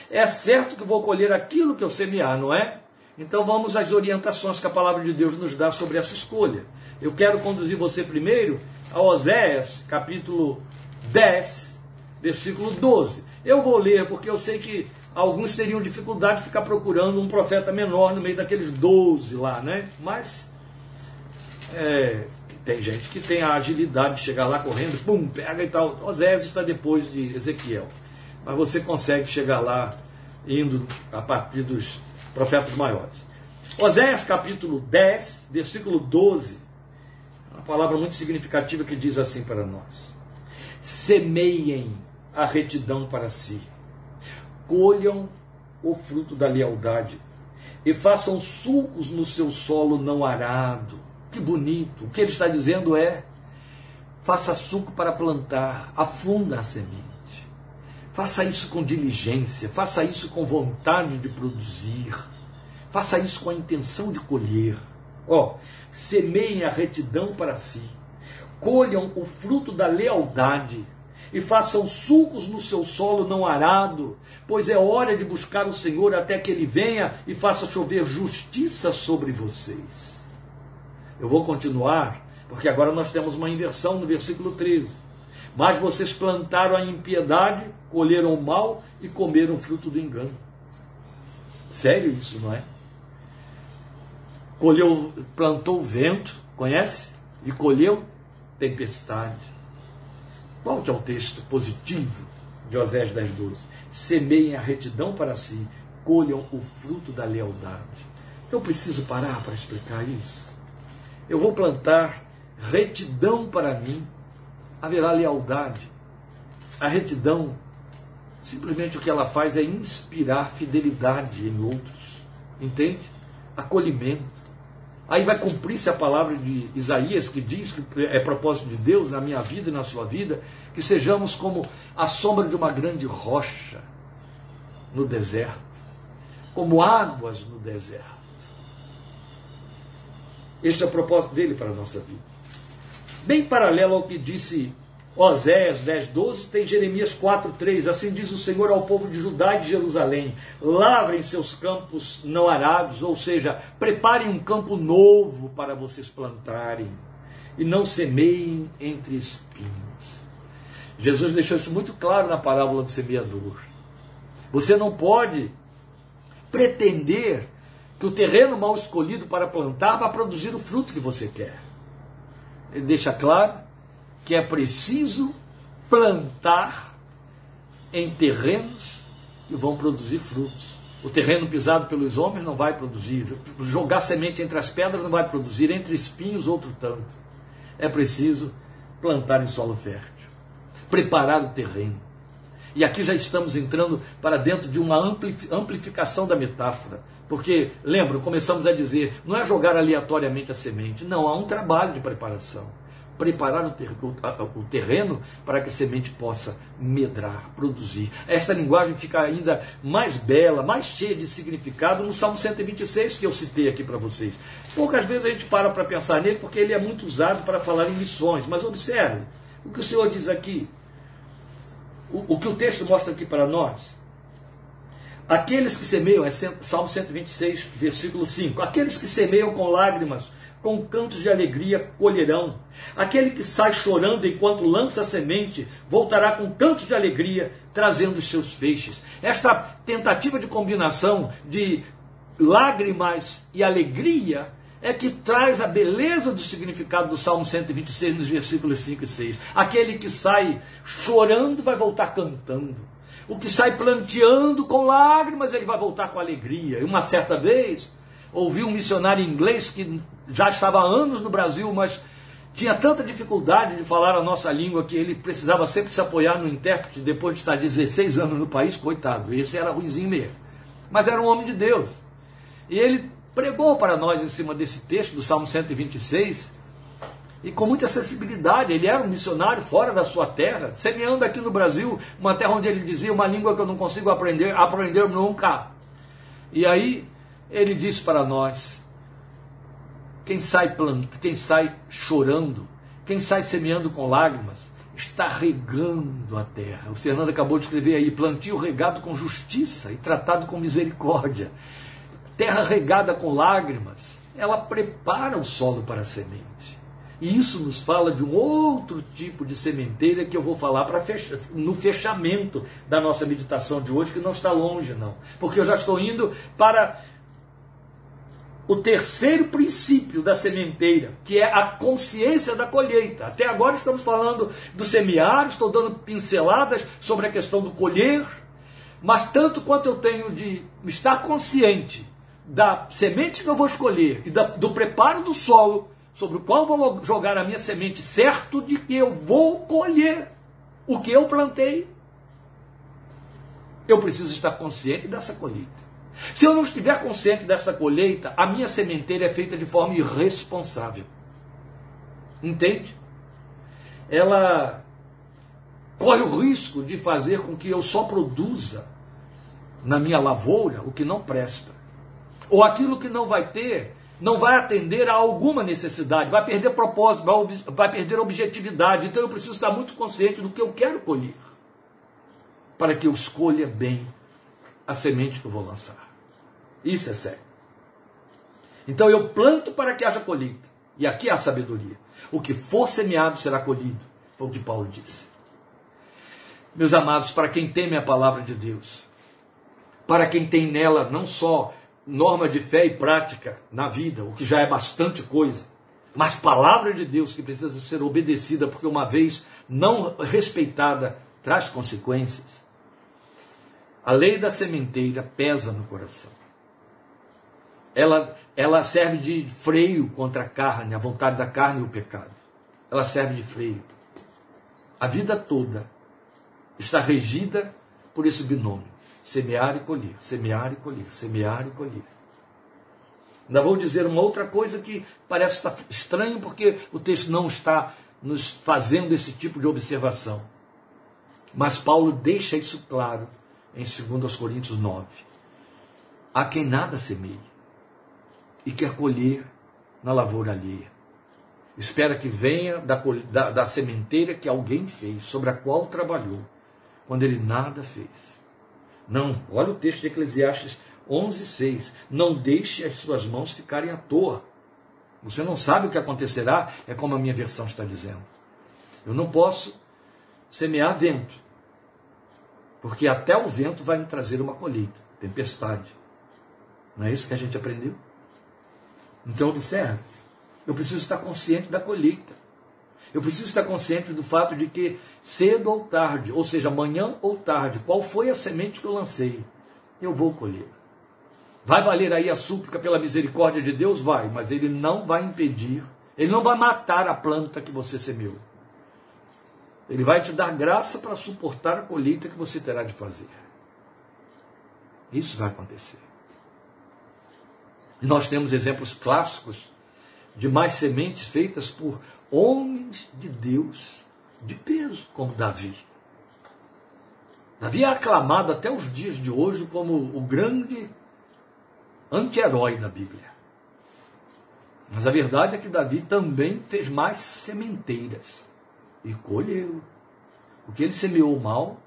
É certo que vou colher aquilo que eu semear, não é? Então vamos às orientações que a palavra de Deus nos dá sobre essa escolha. Eu quero conduzir você primeiro a Oséias, capítulo 10, versículo 12. Eu vou ler porque eu sei que alguns teriam dificuldade de ficar procurando um profeta menor no meio daqueles 12 lá, né? Mas é, tem gente que tem a agilidade de chegar lá correndo, pum, pega e tal. Osés está depois de Ezequiel. Mas você consegue chegar lá indo a partir dos profetas maiores. Oséias capítulo 10, versículo 12. Uma palavra muito significativa que diz assim para nós: Semeiem a retidão para si colham o fruto da lealdade e façam sulcos no seu solo não arado. Que bonito! O que ele está dizendo é: faça suco para plantar, afunda a semente. Faça isso com diligência, faça isso com vontade de produzir, faça isso com a intenção de colher. Ó, semeiem a retidão para si, colham o fruto da lealdade e façam sulcos no seu solo não arado, pois é hora de buscar o Senhor até que ele venha e faça chover justiça sobre vocês. Eu vou continuar, porque agora nós temos uma inversão no versículo 13. Mas vocês plantaram a impiedade, colheram o mal e comeram o fruto do engano. Sério isso, não é? Colheu, plantou o vento, conhece? E colheu tempestade. Volte ao texto positivo de Osés 10, 12. Semeiem a retidão para si, colham o fruto da lealdade. Eu preciso parar para explicar isso. Eu vou plantar retidão para mim, haverá lealdade. A retidão, simplesmente o que ela faz é inspirar fidelidade em outros. Entende? Acolhimento. Aí vai cumprir-se a palavra de Isaías, que diz que é propósito de Deus na minha vida e na sua vida, que sejamos como a sombra de uma grande rocha no deserto, como águas no deserto. Este é o propósito dele para a nossa vida. Bem paralelo ao que disse Oséias 10, 12, tem Jeremias 4, 3. Assim diz o Senhor ao povo de Judá e de Jerusalém: lavrem seus campos não arados, ou seja, preparem um campo novo para vocês plantarem, e não semeiem entre espinhos. Jesus deixou isso muito claro na parábola do semeador. Você não pode pretender que o terreno mal escolhido para plantar vá produzir o fruto que você quer. Ele deixa claro que é preciso plantar em terrenos que vão produzir frutos. O terreno pisado pelos homens não vai produzir. Jogar semente entre as pedras não vai produzir. Entre espinhos, outro tanto. É preciso plantar em solo fértil. Preparar o terreno. E aqui já estamos entrando para dentro de uma amplificação da metáfora. Porque, lembra, começamos a dizer, não é jogar aleatoriamente a semente. Não, há um trabalho de preparação preparar o, ter, o, o, terreno para que a semente possa medrar, produzir. Esta linguagem fica ainda mais bela, mais cheia de significado no Salmo 126 que eu citei aqui para vocês. Poucas vezes a gente para para pensar nele porque ele é muito usado para falar em missões, mas observe o que o Senhor diz aqui. O, o que o texto mostra aqui para nós. Aqueles que semeiam, é Salmo 126, versículo 5. Aqueles que semeiam com lágrimas com cantos de alegria colherão. Aquele que sai chorando enquanto lança a semente, voltará com cantos de alegria, trazendo os seus feixes. Esta tentativa de combinação de lágrimas e alegria é que traz a beleza do significado do Salmo 126, nos versículos 5 e 6. Aquele que sai chorando vai voltar cantando. O que sai planteando com lágrimas, ele vai voltar com alegria. E uma certa vez, ouvi um missionário inglês que já estava há anos no Brasil, mas tinha tanta dificuldade de falar a nossa língua que ele precisava sempre se apoiar no intérprete depois de estar 16 anos no país, coitado, esse era ruimzinho mesmo. Mas era um homem de Deus. E ele pregou para nós em cima desse texto do Salmo 126, e com muita sensibilidade. Ele era um missionário fora da sua terra, semeando aqui no Brasil, uma terra onde ele dizia uma língua que eu não consigo aprender, aprender nunca. E aí ele disse para nós: quem sai, plant... quem sai chorando, quem sai semeando com lágrimas, está regando a terra. O Fernando acabou de escrever aí: plantio regado com justiça e tratado com misericórdia. Terra regada com lágrimas, ela prepara o solo para a semente. E isso nos fala de um outro tipo de sementeira que eu vou falar para fech... no fechamento da nossa meditação de hoje, que não está longe, não. Porque eu já estou indo para o terceiro princípio da sementeira, que é a consciência da colheita. Até agora estamos falando do semear, estou dando pinceladas sobre a questão do colher, mas tanto quanto eu tenho de estar consciente da semente que eu vou escolher e da, do preparo do solo sobre o qual vou jogar a minha semente, certo de que eu vou colher o que eu plantei, eu preciso estar consciente dessa colheita. Se eu não estiver consciente desta colheita, a minha sementeira é feita de forma irresponsável. Entende? Ela corre o risco de fazer com que eu só produza na minha lavoura o que não presta. Ou aquilo que não vai ter, não vai atender a alguma necessidade, vai perder propósito, vai, perder objetividade. Então eu preciso estar muito consciente do que eu quero colher, para que eu escolha bem a semente que eu vou lançar. Isso é sério. Então eu planto para que haja colheita. E aqui há sabedoria. O que for semeado será colhido. Foi o que Paulo disse. Meus amados, para quem teme a palavra de Deus, para quem tem nela não só norma de fé e prática na vida, o que já é bastante coisa, mas palavra de Deus que precisa ser obedecida, porque uma vez não respeitada traz consequências. A lei da sementeira pesa no coração ela, ela serve de freio contra a carne, a vontade da carne e o pecado. Ela serve de freio. A vida toda está regida por esse binômio: semear e colher, semear e colher, semear e colher. Ainda vou dizer uma outra coisa que parece estar estranho, porque o texto não está nos fazendo esse tipo de observação. Mas Paulo deixa isso claro em 2 Coríntios 9. Há quem nada semeie e quer colher na lavoura alheia. Espera que venha da, da, da sementeira que alguém fez, sobre a qual trabalhou, quando ele nada fez. Não, olha o texto de Eclesiastes 11, 6. Não deixe as suas mãos ficarem à toa. Você não sabe o que acontecerá, é como a minha versão está dizendo. Eu não posso semear vento, porque até o vento vai me trazer uma colheita, tempestade. Não é isso que a gente aprendeu? Então, observe, eu preciso estar consciente da colheita. Eu preciso estar consciente do fato de que cedo ou tarde, ou seja, amanhã ou tarde, qual foi a semente que eu lancei, eu vou colher. Vai valer aí a súplica pela misericórdia de Deus? Vai, mas ele não vai impedir, ele não vai matar a planta que você semeou. Ele vai te dar graça para suportar a colheita que você terá de fazer. Isso vai acontecer. Nós temos exemplos clássicos de mais sementes feitas por homens de Deus de peso, como Davi. Davi é aclamado até os dias de hoje como o grande anti-herói da Bíblia. Mas a verdade é que Davi também fez mais sementeiras e colheu. O que ele semeou mal,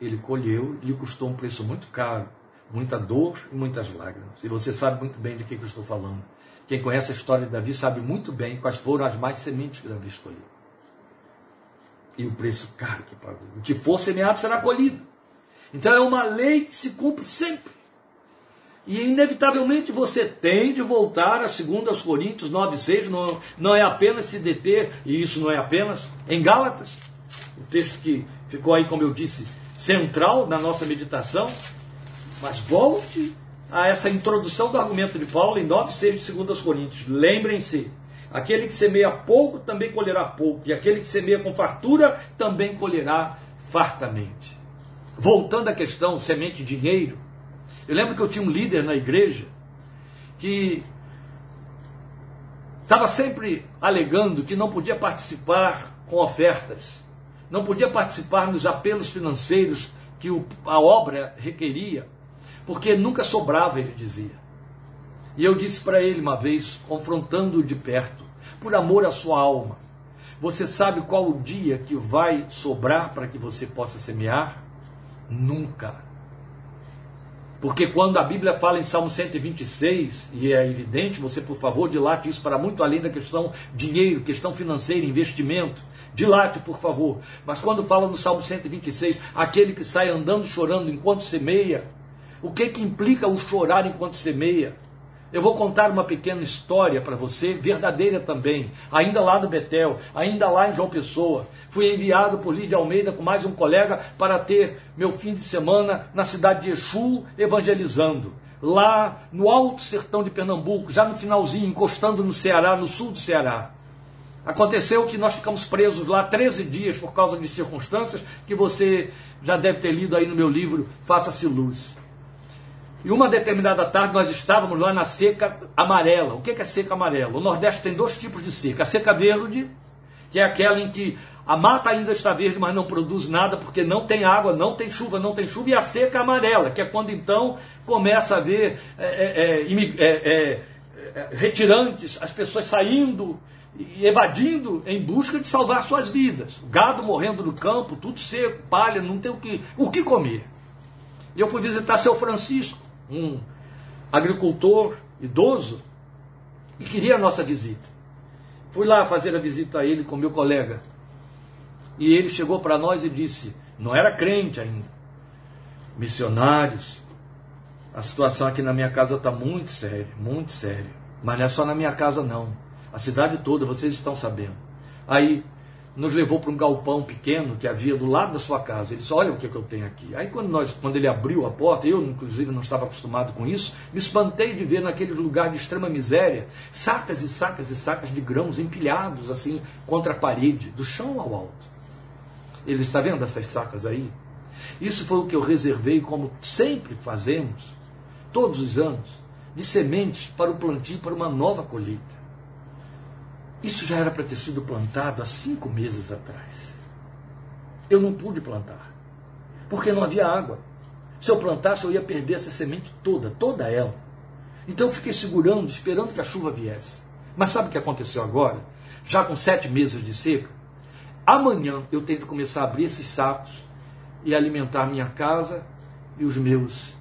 ele colheu, lhe custou um preço muito caro muita dor e muitas lágrimas. E você sabe muito bem de que, que eu estou falando. Quem conhece a história de Davi sabe muito bem quais foram as mais sementes que Davi escolheu. E o preço caro que pagou. O que for semeado será colhido. Então é uma lei que se cumpre sempre. E inevitavelmente você tem de voltar a 2 Coríntios 9,6, não, não é apenas se deter, e isso não é apenas, em Gálatas, o texto que ficou aí, como eu disse, central na nossa meditação, mas volte a essa introdução do argumento de Paulo em 9, 6 de 2 Coríntios. Lembrem-se, aquele que semeia pouco também colherá pouco, e aquele que semeia com fartura também colherá fartamente. Voltando à questão semente de dinheiro, eu lembro que eu tinha um líder na igreja que estava sempre alegando que não podia participar com ofertas, não podia participar nos apelos financeiros que a obra requeria porque nunca sobrava, ele dizia. E eu disse para ele uma vez, confrontando-o de perto, por amor à sua alma: Você sabe qual o dia que vai sobrar para que você possa semear? Nunca. Porque quando a Bíblia fala em Salmo 126, e é evidente, você por favor dilate isso para muito além da questão dinheiro, questão financeira, investimento. Dilate, por favor. Mas quando fala no Salmo 126, aquele que sai andando chorando enquanto semeia, o que, que implica o chorar enquanto semeia? Eu vou contar uma pequena história para você, verdadeira também, ainda lá no Betel, ainda lá em João Pessoa. Fui enviado por Lídia Almeida com mais um colega para ter meu fim de semana na cidade de Exu evangelizando. Lá no alto sertão de Pernambuco, já no finalzinho, encostando no Ceará, no sul do Ceará. Aconteceu que nós ficamos presos lá 13 dias por causa de circunstâncias que você já deve ter lido aí no meu livro Faça-se Luz. E uma determinada tarde nós estávamos lá na seca amarela. O que é seca amarela? O Nordeste tem dois tipos de seca. A seca verde, que é aquela em que A mata ainda está verde, mas não produz nada porque não tem água, não tem chuva, não tem chuva, e a seca amarela, que é quando então começa a haver é, é, é, é retirantes, as pessoas saindo e evadindo em busca de salvar suas vidas. Gado morrendo no campo, tudo seco, palha, não tem o que, o que comer. E eu fui visitar seu Francisco, um agricultor idoso, e queria a nossa visita. Fui lá fazer a visita a ele com meu colega. E ele chegou para nós e disse: não era crente ainda, missionários, a situação aqui na minha casa está muito séria, muito séria. Mas não é só na minha casa, não. A cidade toda, vocês estão sabendo. Aí nos levou para um galpão pequeno que havia do lado da sua casa. Ele disse: Olha o que, é que eu tenho aqui. Aí, quando, nós, quando ele abriu a porta, eu, inclusive, não estava acostumado com isso, me espantei de ver naquele lugar de extrema miséria sacas e sacas e sacas de grãos empilhados assim contra a parede, do chão ao alto. Ele está vendo essas sacas aí? Isso foi o que eu reservei, como sempre fazemos, todos os anos de sementes para o plantio para uma nova colheita. Isso já era para ter sido plantado há cinco meses atrás. Eu não pude plantar, porque não havia água. Se eu plantasse, eu ia perder essa semente toda, toda ela. Então eu fiquei segurando, esperando que a chuva viesse. Mas sabe o que aconteceu agora? Já com sete meses de seca, amanhã eu tenho que começar a abrir esses sacos e alimentar minha casa e os meus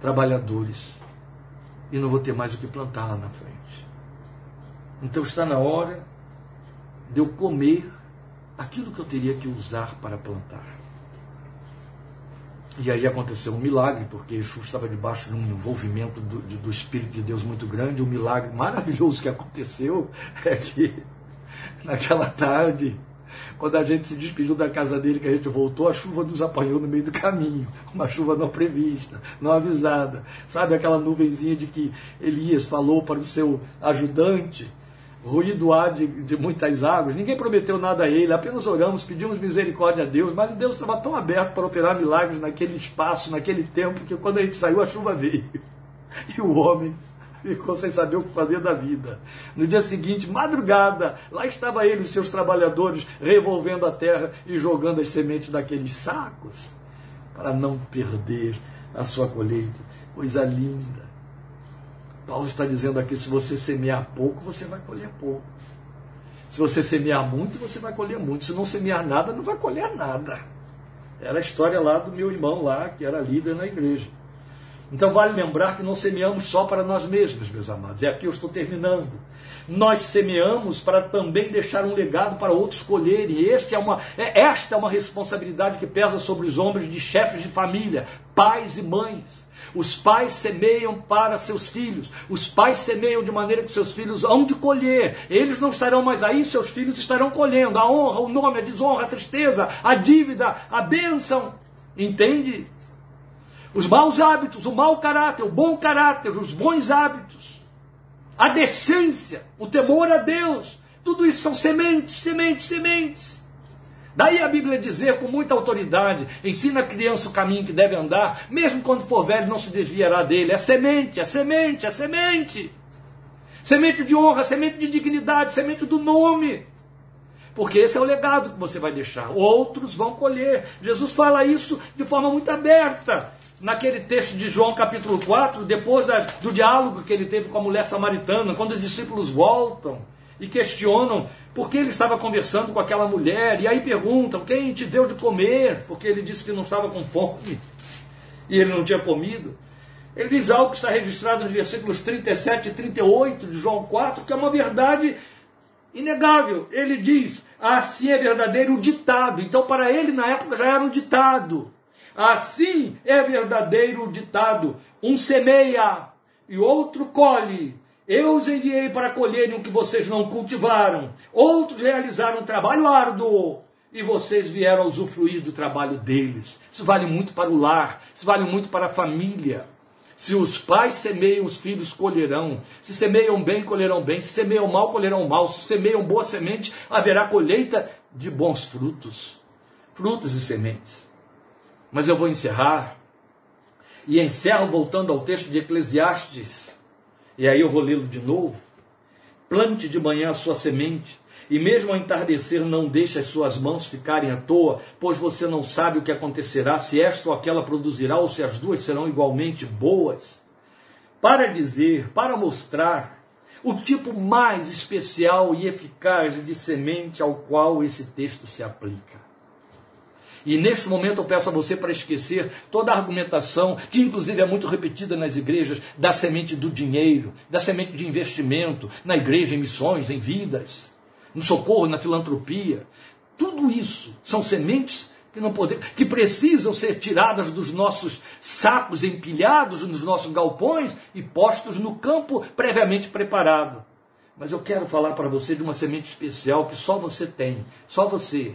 trabalhadores e não vou ter mais o que plantar lá na frente. Então está na hora de eu comer aquilo que eu teria que usar para plantar. E aí aconteceu um milagre, porque Exu estava debaixo de um envolvimento do, do Espírito de Deus muito grande. Um milagre maravilhoso que aconteceu é que naquela tarde quando a gente se despediu da casa dele, que a gente voltou, a chuva nos apanhou no meio do caminho. Uma chuva não prevista, não avisada. Sabe aquela nuvenzinha de que Elias falou para o seu ajudante? Ruído há de, de muitas águas. Ninguém prometeu nada a ele, apenas oramos, pedimos misericórdia a Deus, mas Deus estava tão aberto para operar milagres naquele espaço, naquele tempo, que quando a gente saiu, a chuva veio. E o homem ficou sem saber o que fazer da vida. No dia seguinte, madrugada, lá estava ele e seus trabalhadores revolvendo a terra e jogando as sementes daqueles sacos para não perder a sua colheita. Coisa linda. Paulo está dizendo aqui: se você semear pouco, você vai colher pouco. Se você semear muito, você vai colher muito. Se não semear nada, não vai colher nada. Era a história lá do meu irmão lá, que era líder na igreja. Então vale lembrar que não semeamos só para nós mesmos, meus amados. É aqui eu estou terminando. Nós semeamos para também deixar um legado para outros colherem. Este é uma, é, esta é uma responsabilidade que pesa sobre os ombros de chefes de família, pais e mães. Os pais semeiam para seus filhos. Os pais semeiam de maneira que seus filhos hão de colher. Eles não estarão mais aí, seus filhos estarão colhendo. A honra, o nome, a desonra, a tristeza, a dívida, a bênção. Entende? Os maus hábitos, o mau caráter, o bom caráter, os bons hábitos, a decência, o temor a Deus, tudo isso são sementes, sementes, sementes. Daí a Bíblia dizer com muita autoridade: ensina a criança o caminho que deve andar, mesmo quando for velho, não se desviará dele. É semente, é semente, é semente. Semente de honra, semente de dignidade, semente do nome. Porque esse é o legado que você vai deixar. Outros vão colher. Jesus fala isso de forma muito aberta naquele texto de João capítulo 4, depois da, do diálogo que ele teve com a mulher samaritana, quando os discípulos voltam e questionam por que ele estava conversando com aquela mulher, e aí perguntam: quem te deu de comer? Porque ele disse que não estava com fome e ele não tinha comido. Ele diz algo que está registrado nos versículos 37 e 38 de João 4, que é uma verdade inegável. Ele diz: assim é verdadeiro o ditado. Então, para ele, na época, já era um ditado. Assim é verdadeiro o ditado: um semeia e outro colhe. Eu os enviei para colherem o que vocês não cultivaram. Outros realizaram um trabalho árduo e vocês vieram usufruir do trabalho deles. Isso vale muito para o lar, isso vale muito para a família. Se os pais semeiam, os filhos colherão. Se semeiam bem, colherão bem. Se semeiam mal, colherão mal. Se semeiam boa semente, haverá colheita de bons frutos. Frutos e sementes. Mas eu vou encerrar. E encerro voltando ao texto de Eclesiastes. E aí eu vou lê-lo de novo. Plante de manhã a sua semente, E mesmo ao entardecer, não deixe as suas mãos ficarem à toa, pois você não sabe o que acontecerá, se esta ou aquela produzirá, ou se as duas serão igualmente boas. Para dizer, para mostrar o tipo mais especial e eficaz de semente ao qual esse texto se aplica. E neste momento eu peço a você para esquecer toda a argumentação, que inclusive é muito repetida nas igrejas, da semente do dinheiro, da semente de investimento, na igreja, em missões, em vidas, no socorro, na filantropia. Tudo isso são sementes que não podemos, que precisam ser tiradas dos nossos sacos empilhados nos nossos galpões e postos no campo previamente preparado. Mas eu quero falar para você de uma semente especial que só você tem, só você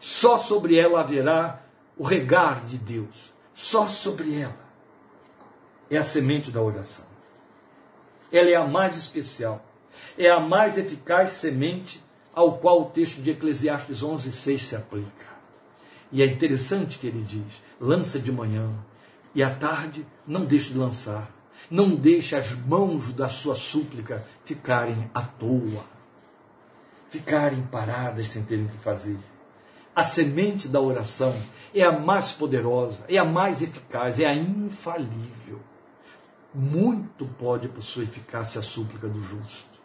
só sobre ela haverá o regar de Deus. Só sobre ela. É a semente da oração. Ela é a mais especial. É a mais eficaz semente ao qual o texto de Eclesiastes 11:6 se aplica. E é interessante que ele diz: lança de manhã e à tarde não deixe de lançar. Não deixe as mãos da sua súplica ficarem à toa, ficarem paradas sem terem o que fazer. A semente da oração é a mais poderosa, é a mais eficaz, é a infalível. Muito pode por sua eficácia a súplica do justo.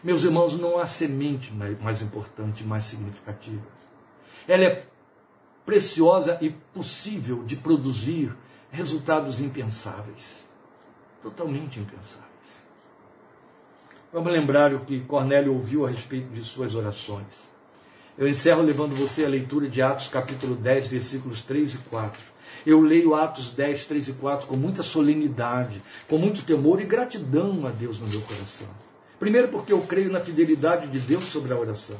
Meus irmãos, não há semente mais importante, mais significativa. Ela é preciosa e possível de produzir resultados impensáveis. Totalmente impensáveis. Vamos lembrar o que Cornélio ouviu a respeito de suas orações. Eu encerro levando você à leitura de Atos capítulo 10, versículos 3 e 4. Eu leio Atos 10, 3 e 4 com muita solenidade, com muito temor e gratidão a Deus no meu coração. Primeiro, porque eu creio na fidelidade de Deus sobre a oração.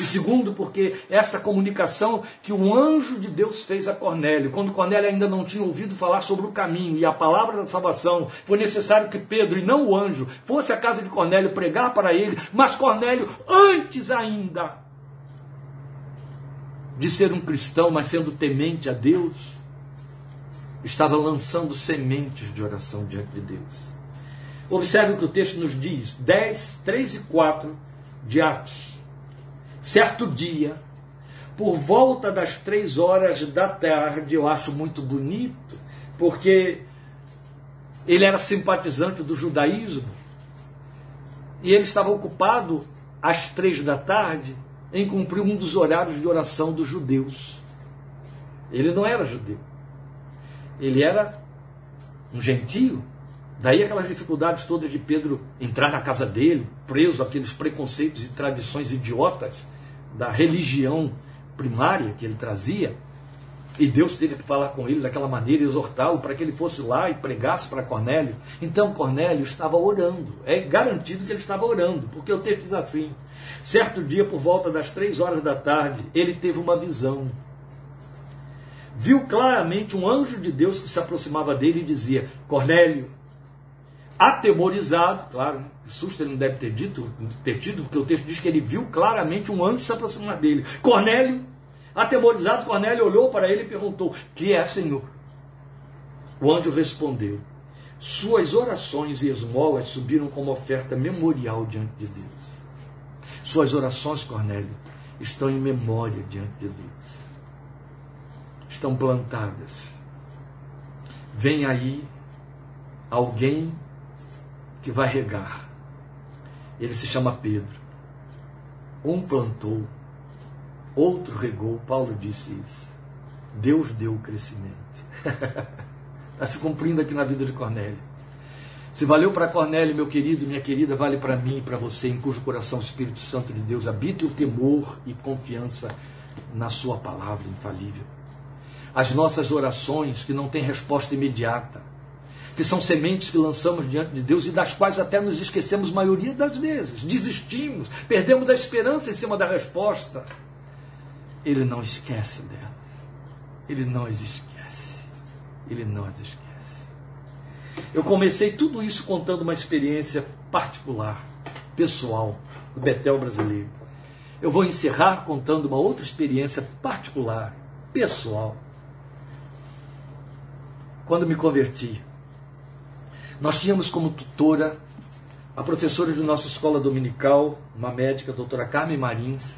E segundo, porque esta comunicação que o anjo de Deus fez a Cornélio, quando Cornélio ainda não tinha ouvido falar sobre o caminho e a palavra da salvação, foi necessário que Pedro, e não o anjo, fosse à casa de Cornélio pregar para ele, mas Cornélio, antes ainda, de ser um cristão, mas sendo temente a Deus, estava lançando sementes de oração diante de Deus. Observe o que o texto nos diz, 10, 3 e 4 de Atos. Certo dia, por volta das três horas da tarde, eu acho muito bonito, porque ele era simpatizante do judaísmo, e ele estava ocupado às três da tarde em cumprir um dos horários de oração dos judeus. Ele não era judeu. Ele era um gentio. Daí aquelas dificuldades todas de Pedro entrar na casa dele, preso àqueles preconceitos e tradições idiotas da religião primária que ele trazia. E Deus teve que falar com ele daquela maneira, exortá-lo para que ele fosse lá e pregasse para Cornélio. Então Cornélio estava orando. É garantido que ele estava orando, porque o texto diz assim: certo dia, por volta das três horas da tarde, ele teve uma visão. Viu claramente um anjo de Deus que se aproximava dele e dizia: Cornélio, atemorizado, claro, que susto ele não deve ter dito, ter tido, porque o texto diz que ele viu claramente um anjo se aproximar dele. Cornélio, Atemorizado, Cornélio olhou para ele e perguntou: Que é, Senhor? O anjo respondeu: Suas orações e esmolas subiram como oferta memorial diante de Deus. Suas orações, Cornélio, estão em memória diante de Deus. Estão plantadas. Vem aí alguém que vai regar. Ele se chama Pedro. Um plantou, outro regou. Paulo disse isso. Deus deu o crescimento. Está se cumprindo aqui na vida de Cornélio. Se valeu para Cornélio, meu querido, minha querida, vale para mim e para você, em cujo coração o Espírito Santo de Deus habita o temor e confiança na Sua palavra infalível. As nossas orações que não têm resposta imediata, que são sementes que lançamos diante de Deus e das quais até nos esquecemos maioria das vezes, desistimos, perdemos a esperança em cima da resposta. Ele não esquece delas. Ele não as esquece. Ele não as esquece. Eu comecei tudo isso contando uma experiência particular, pessoal, do Betel brasileiro. Eu vou encerrar contando uma outra experiência particular, pessoal. Quando me converti, nós tínhamos como tutora a professora de nossa escola dominical, uma médica, a doutora Carmen Marins,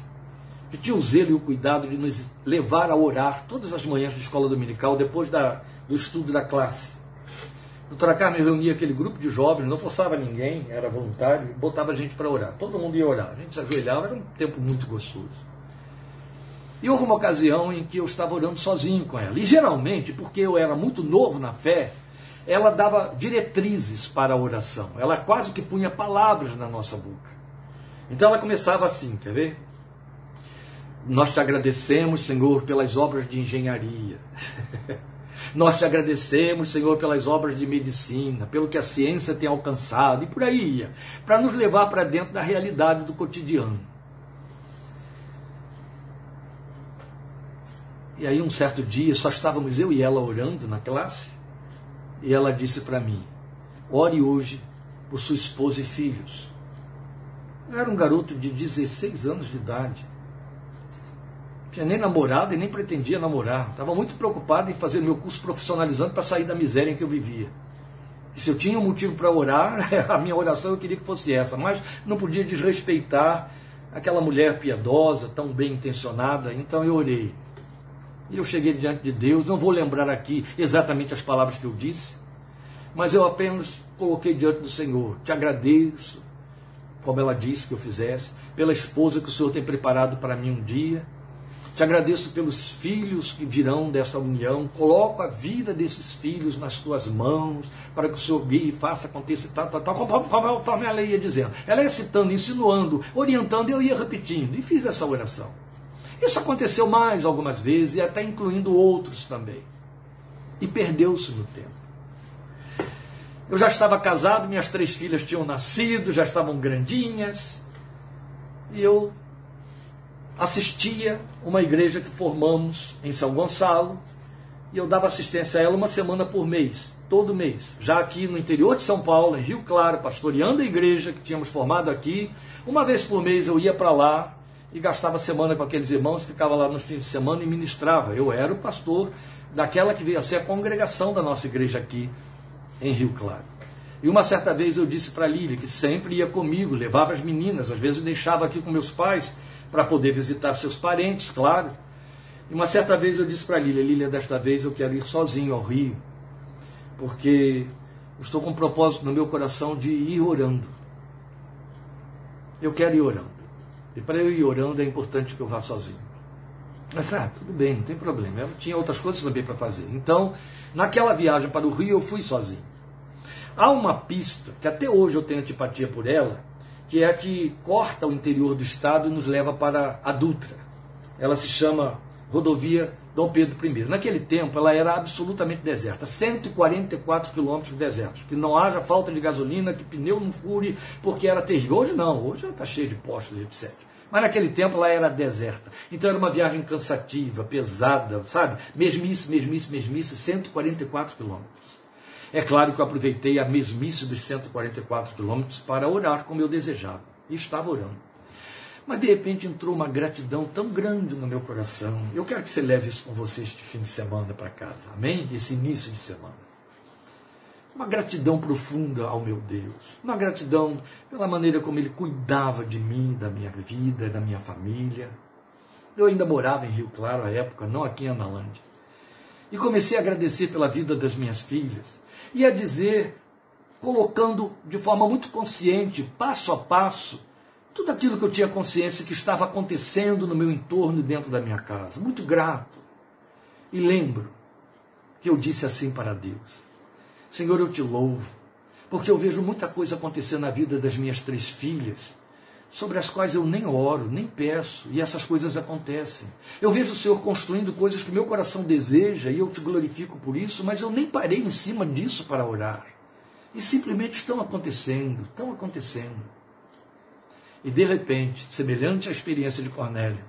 que tinha o zelo e o cuidado de nos levar a orar todas as manhãs de escola dominical, depois da, do estudo da classe. A doutora Carmen reunia aquele grupo de jovens, não forçava ninguém, era voluntário, botava a gente para orar. Todo mundo ia orar. A gente se ajoelhava, era um tempo muito gostoso. E houve uma ocasião em que eu estava orando sozinho com ela. E geralmente, porque eu era muito novo na fé, ela dava diretrizes para a oração. Ela quase que punha palavras na nossa boca. Então ela começava assim, quer ver? Nós te agradecemos, Senhor, pelas obras de engenharia. Nós te agradecemos, Senhor, pelas obras de medicina, pelo que a ciência tem alcançado, e por aí ia, para nos levar para dentro da realidade do cotidiano. E aí, um certo dia, só estávamos eu e ela orando na classe, e ela disse para mim: ore hoje por sua esposa e filhos. Eu era um garoto de 16 anos de idade. Tinha nem namorado e nem pretendia namorar. Estava muito preocupado em fazer meu curso profissionalizante para sair da miséria em que eu vivia. E se eu tinha um motivo para orar, a minha oração eu queria que fosse essa, mas não podia desrespeitar aquela mulher piedosa, tão bem intencionada, então eu orei. E eu cheguei diante de Deus, não vou lembrar aqui exatamente as palavras que eu disse, mas eu apenas coloquei diante do Senhor. Te agradeço, como ela disse que eu fizesse, pela esposa que o Senhor tem preparado para mim um dia. Te agradeço pelos filhos que virão dessa união. Coloco a vida desses filhos nas tuas mãos, para que o Senhor guie faça acontecer tal, tal, tal, conforme ela ia dizendo. Ela ia citando, insinuando, orientando, e eu ia repetindo. E fiz essa oração. Isso aconteceu mais algumas vezes, e até incluindo outros também. E perdeu-se no tempo. Eu já estava casado, minhas três filhas tinham nascido, já estavam grandinhas, e eu assistia uma igreja que formamos em São Gonçalo, e eu dava assistência a ela uma semana por mês, todo mês. Já aqui no interior de São Paulo, em Rio Claro, pastoreando a igreja que tínhamos formado aqui, uma vez por mês eu ia para lá e gastava semana com aqueles irmãos, ficava lá nos fins de semana e ministrava. Eu era o pastor daquela que veio a ser a congregação da nossa igreja aqui em Rio Claro. E uma certa vez eu disse para Lília que sempre ia comigo, levava as meninas, às vezes eu deixava aqui com meus pais para poder visitar seus parentes, claro. E uma certa vez eu disse para Lília, Lília, desta vez eu quero ir sozinho ao Rio, porque estou com um propósito no meu coração de ir orando. Eu quero ir orando. E para eu ir orando é importante que eu vá sozinho. Mas, ah, tudo bem, não tem problema. Eu tinha outras coisas também para fazer. Então, naquela viagem para o Rio, eu fui sozinho. Há uma pista, que até hoje eu tenho antipatia por ela, que é a que corta o interior do estado e nos leva para a Dutra. Ela se chama Rodovia Dom Pedro I. Naquele tempo, ela era absolutamente deserta, 144 quilômetros desertos, que não haja falta de gasolina, que pneu não fure, porque era terrível. Hoje não, hoje ela está cheia de postos, etc. Mas naquele tempo ela era deserta. Então era uma viagem cansativa, pesada, sabe? Mesmice, mesmice, mesmice, 144 quilômetros. É claro que eu aproveitei a mesmice dos 144 quilômetros para orar como eu desejava. E estava orando. Mas de repente entrou uma gratidão tão grande no meu coração. Eu quero que você leve isso com você este fim de semana para casa. Amém? Esse início de semana. Uma gratidão profunda ao meu Deus. Uma gratidão pela maneira como Ele cuidava de mim, da minha vida, da minha família. Eu ainda morava em Rio Claro à época, não aqui em Analândia. E comecei a agradecer pela vida das minhas filhas. E a dizer, colocando de forma muito consciente, passo a passo, tudo aquilo que eu tinha consciência que estava acontecendo no meu entorno e dentro da minha casa. Muito grato. E lembro que eu disse assim para Deus: Senhor, eu te louvo, porque eu vejo muita coisa acontecer na vida das minhas três filhas, sobre as quais eu nem oro, nem peço, e essas coisas acontecem. Eu vejo o Senhor construindo coisas que meu coração deseja, e eu te glorifico por isso, mas eu nem parei em cima disso para orar. E simplesmente estão acontecendo, estão acontecendo. E de repente, semelhante à experiência de Cornélio,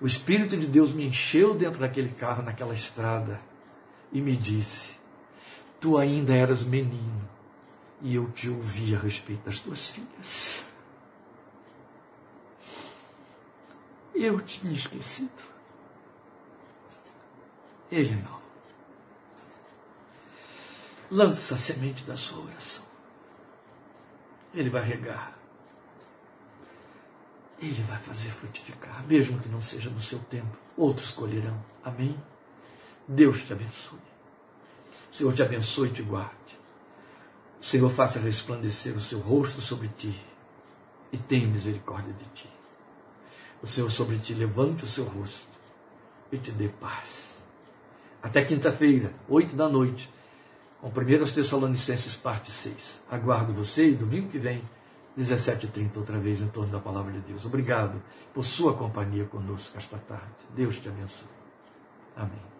o Espírito de Deus me encheu dentro daquele carro, naquela estrada, e me disse: Tu ainda eras menino, e eu te ouvi a respeito das tuas filhas. Eu tinha esquecido. Ele não. Lança a semente da sua oração. Ele vai regar. Ele vai fazer frutificar, mesmo que não seja no seu tempo. Outros colherão. Amém? Deus te abençoe. O Senhor te abençoe e te guarde. O Senhor faça resplandecer o seu rosto sobre ti e tenha misericórdia de ti. O Senhor sobre ti levante o seu rosto e te dê paz. Até quinta-feira, oito da noite, com 1 Tessalonicenses, parte 6. Aguardo você e domingo que vem, 17h30, outra vez em torno da palavra de Deus. Obrigado por sua companhia conosco esta tarde. Deus te abençoe. Amém.